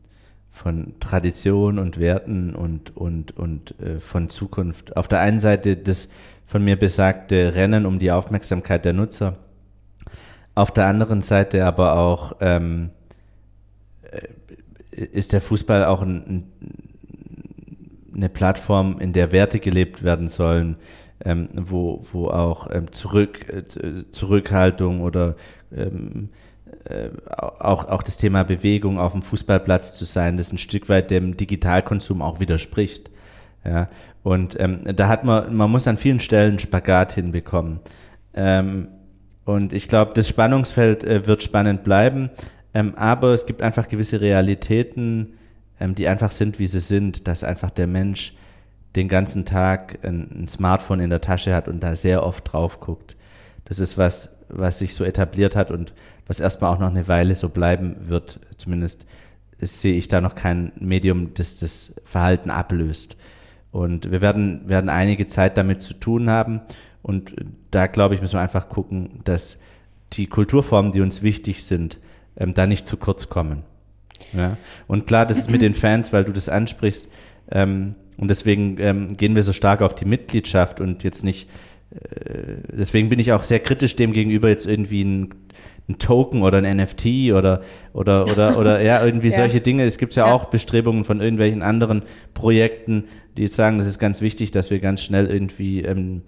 von Tradition und Werten und, und, und äh, von Zukunft. Auf der einen Seite das von mir besagte Rennen um die Aufmerksamkeit der Nutzer, auf der anderen Seite aber auch ähm, äh, ist der Fußball auch ein, ein, eine Plattform, in der Werte gelebt werden sollen, ähm, wo, wo auch ähm, Zurück, äh, Zurückhaltung oder ähm, äh, auch, auch das Thema Bewegung auf dem Fußballplatz zu sein, das ein Stück weit dem Digitalkonsum auch widerspricht. Ja, und ähm, da hat man, man muss an vielen Stellen Spagat hinbekommen. Ähm, und ich glaube, das Spannungsfeld äh, wird spannend bleiben, ähm, aber es gibt einfach gewisse Realitäten, ähm, die einfach sind, wie sie sind, dass einfach der Mensch den ganzen Tag ein, ein, Smartphone in der Tasche hat und da sehr oft drauf guckt. Das ist was, was sich so etabliert hat und was erstmal auch noch eine Weile so bleiben wird. Zumindest sehe ich da noch kein Medium, das das Verhalten ablöst. Und wir werden, werden einige Zeit damit zu tun haben. Und da, glaube ich, müssen wir einfach gucken, dass die Kulturformen, die uns wichtig sind, ähm, da nicht zu kurz kommen. Ja? Und klar, das ist mit den Fans, weil du das ansprichst. Ähm, und deswegen ähm, gehen wir so stark auf die Mitgliedschaft und jetzt nicht, äh, deswegen bin ich auch sehr kritisch dem gegenüber, jetzt irgendwie ein, ein Token oder ein NFT oder, oder, oder, oder ja, irgendwie ja. solche Dinge. Es gibt ja, ja, auch Bestrebungen von irgendwelchen anderen Projekten, die jetzt sagen, das ist ganz wichtig, dass wir ganz schnell irgendwie ähm,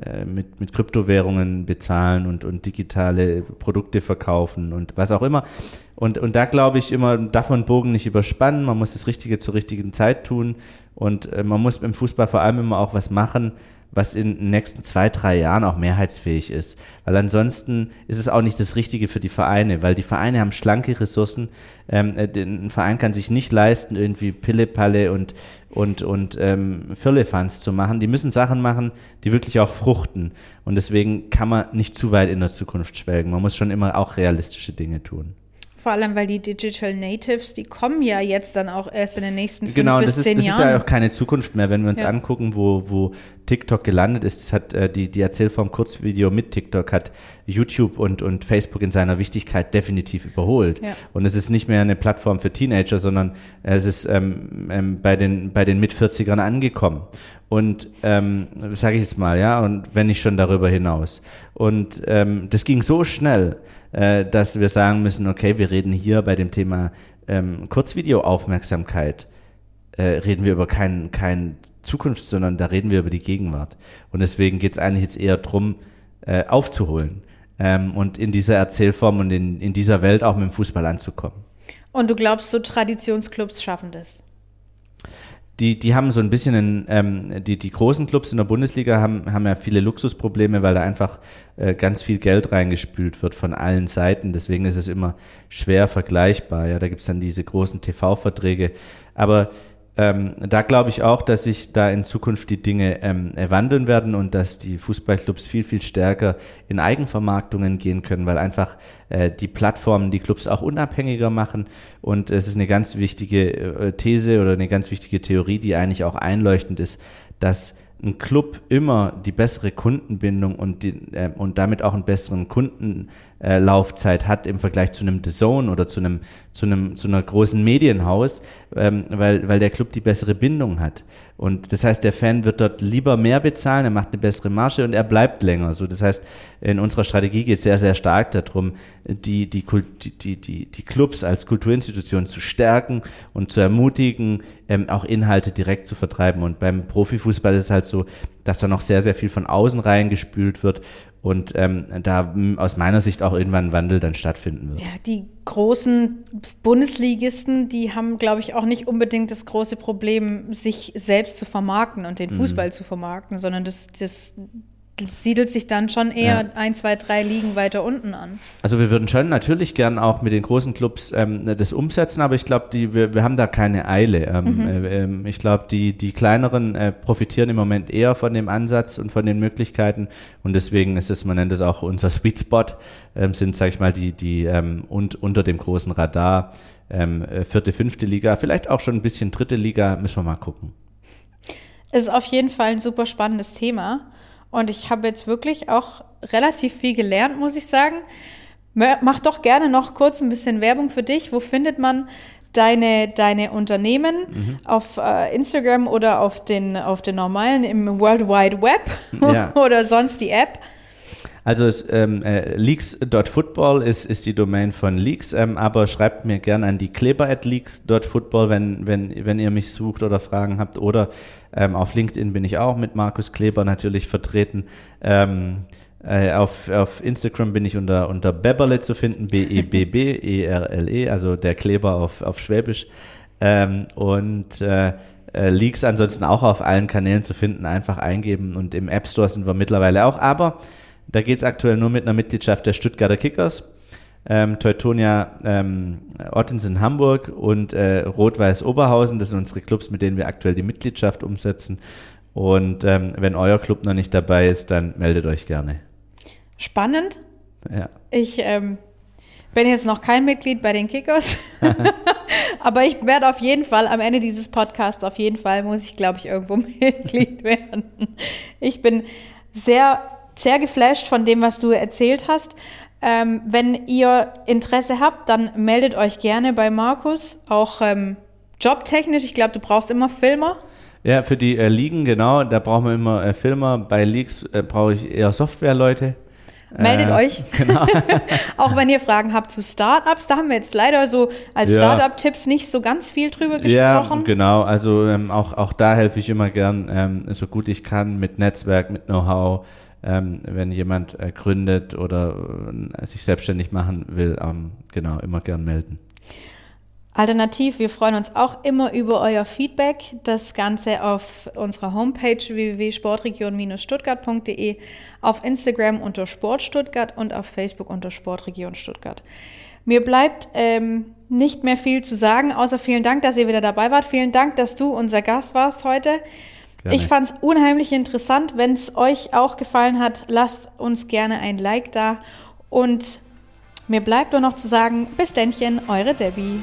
äh, mit, mit Kryptowährungen bezahlen und, und digitale Produkte verkaufen und was auch immer. Und, und da glaube ich immer, darf man Bogen nicht überspannen, man muss das Richtige zur richtigen Zeit tun und äh, man muss im Fußball vor allem immer auch was machen, was in den nächsten zwei, drei Jahren auch mehrheitsfähig ist. Weil ansonsten ist es auch nicht das Richtige für die Vereine, weil die Vereine haben schlanke Ressourcen. Ähm, äh, ein Verein kann sich nicht leisten, irgendwie Pille-Palle und, und, und ähm, Firlefanz zu machen. Die müssen Sachen machen, die wirklich auch fruchten. Und deswegen kann man nicht zu weit in der Zukunft schwelgen. Man muss schon immer auch realistische Dinge tun.
Vor allem, weil die Digital Natives, die kommen ja jetzt dann auch erst in den nächsten fünf
genau,
bis
das
zehn Jahren.
Genau, das ist ja auch keine Zukunft mehr, wenn wir uns ja. angucken, wo, wo TikTok gelandet ist. Das hat äh, die, die Erzählform Kurzvideo mit TikTok hat YouTube und, und Facebook in seiner Wichtigkeit definitiv überholt. Ja. Und es ist nicht mehr eine Plattform für Teenager, sondern es ist ähm, ähm, bei den, bei den Mit-40ern angekommen. Und ähm, sage ich es mal, ja, und wenn nicht schon darüber hinaus. Und ähm, das ging so schnell äh, dass wir sagen müssen, okay, wir reden hier bei dem Thema ähm, Kurzvideo-Aufmerksamkeit, äh, reden wir über kein, kein Zukunft, sondern da reden wir über die Gegenwart. Und deswegen geht es eigentlich jetzt eher darum, äh, aufzuholen ähm, und in dieser Erzählform und in, in dieser Welt auch mit dem Fußball anzukommen.
Und du glaubst, so Traditionsclubs schaffen das?
die, die haben so ein bisschen, einen, ähm, die, die großen Clubs in der Bundesliga haben, haben ja viele Luxusprobleme, weil da einfach äh, ganz viel Geld reingespült wird von allen Seiten. Deswegen ist es immer schwer vergleichbar. Ja, da gibt's dann diese großen TV-Verträge. Aber ähm, da glaube ich auch, dass sich da in Zukunft die Dinge ähm, wandeln werden und dass die Fußballclubs viel, viel stärker in Eigenvermarktungen gehen können, weil einfach äh, die Plattformen die Clubs auch unabhängiger machen. Und es ist eine ganz wichtige äh, These oder eine ganz wichtige Theorie, die eigentlich auch einleuchtend ist, dass ein Club immer die bessere Kundenbindung und, die, äh, und damit auch einen besseren Kundenlaufzeit äh, hat im Vergleich zu einem The Zone oder zu einem, zu einem, zu einer großen Medienhaus, ähm, weil, weil der Club die bessere Bindung hat. Und das heißt, der Fan wird dort lieber mehr bezahlen, er macht eine bessere Marge und er bleibt länger. So, das heißt, in unserer Strategie geht es sehr, sehr stark darum, die, die, die, die, die Clubs als Kulturinstitution zu stärken und zu ermutigen, ähm, auch Inhalte direkt zu vertreiben. Und beim Profifußball ist es halt so, dass da noch sehr, sehr viel von außen reingespült wird und ähm, da aus meiner Sicht auch irgendwann ein Wandel dann stattfinden wird.
Ja, die großen Bundesligisten, die haben, glaube ich, auch nicht unbedingt das große Problem, sich selbst zu vermarkten und den mhm. Fußball mhm. zu vermarkten, sondern das, das siedelt sich dann schon eher ja. ein, zwei, drei Ligen weiter unten an.
Also wir würden schon natürlich gern auch mit den großen Clubs ähm, das umsetzen, aber ich glaube, wir, wir haben da keine Eile. Ähm, mhm. äh, ähm, ich glaube, die, die kleineren äh, profitieren im Moment eher von dem Ansatz und von den Möglichkeiten und deswegen ist es, man nennt es auch unser Sweet Spot, ähm, sind, sage ich mal, die, die ähm, und unter dem großen Radar ähm, äh, vierte, fünfte Liga, vielleicht auch schon ein bisschen dritte Liga, müssen wir mal gucken.
Ist auf jeden Fall ein super spannendes Thema. Und ich habe jetzt wirklich auch relativ viel gelernt, muss ich sagen. Mach doch gerne noch kurz ein bisschen Werbung für dich. Wo findet man deine, deine Unternehmen mhm. auf äh, Instagram oder auf den, auf den normalen im World Wide Web ja. oder sonst die App?
Also es, ähm, äh, leaks.football ist, ist die Domain von Leaks, ähm, aber schreibt mir gerne an die Kleber at leaks.football, wenn, wenn, wenn ihr mich sucht oder Fragen habt. Oder ähm, auf LinkedIn bin ich auch mit Markus Kleber natürlich vertreten. Ähm, äh, auf, auf Instagram bin ich unter, unter Beberle zu finden, B-E-B-B-E-R-L-E, -E, also der Kleber auf, auf Schwäbisch. Ähm, und äh, äh, Leaks ansonsten auch auf allen Kanälen zu finden, einfach eingeben und im App Store sind wir mittlerweile auch. Aber da geht es aktuell nur mit einer Mitgliedschaft der Stuttgarter Kickers. Ähm, Teutonia ähm, Ottens in Hamburg und äh, Rot-Weiß Oberhausen. Das sind unsere Clubs, mit denen wir aktuell die Mitgliedschaft umsetzen. Und ähm, wenn euer Club noch nicht dabei ist, dann meldet euch gerne.
Spannend.
Ja.
Ich ähm, bin jetzt noch kein Mitglied bei den Kickers, aber ich werde auf jeden Fall am Ende dieses Podcasts, auf jeden Fall muss ich, glaube ich, irgendwo Mitglied werden. Ich bin sehr, sehr geflasht von dem, was du erzählt hast. Ähm, wenn ihr Interesse habt, dann meldet euch gerne bei Markus, auch ähm, jobtechnisch. Ich glaube, du brauchst immer Filmer.
Ja, für die äh, Ligen, genau, da brauchen wir immer äh, Filmer. Bei Leaks äh, brauche ich eher Softwareleute.
Meldet
Äh,
euch.
Genau.
Auch wenn ihr Fragen habt zu Startups, da haben wir jetzt leider so als
Ja.
Startup-Tipps nicht so ganz viel drüber
Ja,
gesprochen.
genau. Also ähm, auch, auch da helfe ich immer gern, ähm, so gut ich kann, mit Netzwerk, mit Know-how. Ähm, wenn jemand äh, gründet oder äh, sich selbstständig machen will, ähm, genau, immer gern melden.
Alternativ, wir freuen uns auch immer über euer Feedback. Das Ganze auf unserer Homepage www.sportregion-stuttgart.de, auf Instagram unter Sportstuttgart und auf Facebook unter Sportregion Stuttgart. Mir bleibt ähm, nicht mehr viel zu sagen, außer vielen Dank, dass ihr wieder dabei wart. Vielen Dank, dass du unser Gast warst heute.
Gerne.
Ich fand es unheimlich interessant. Wenn es euch auch gefallen hat, lasst uns gerne ein Like da. Und mir bleibt nur noch zu sagen, bis dennchen, eure Debbie.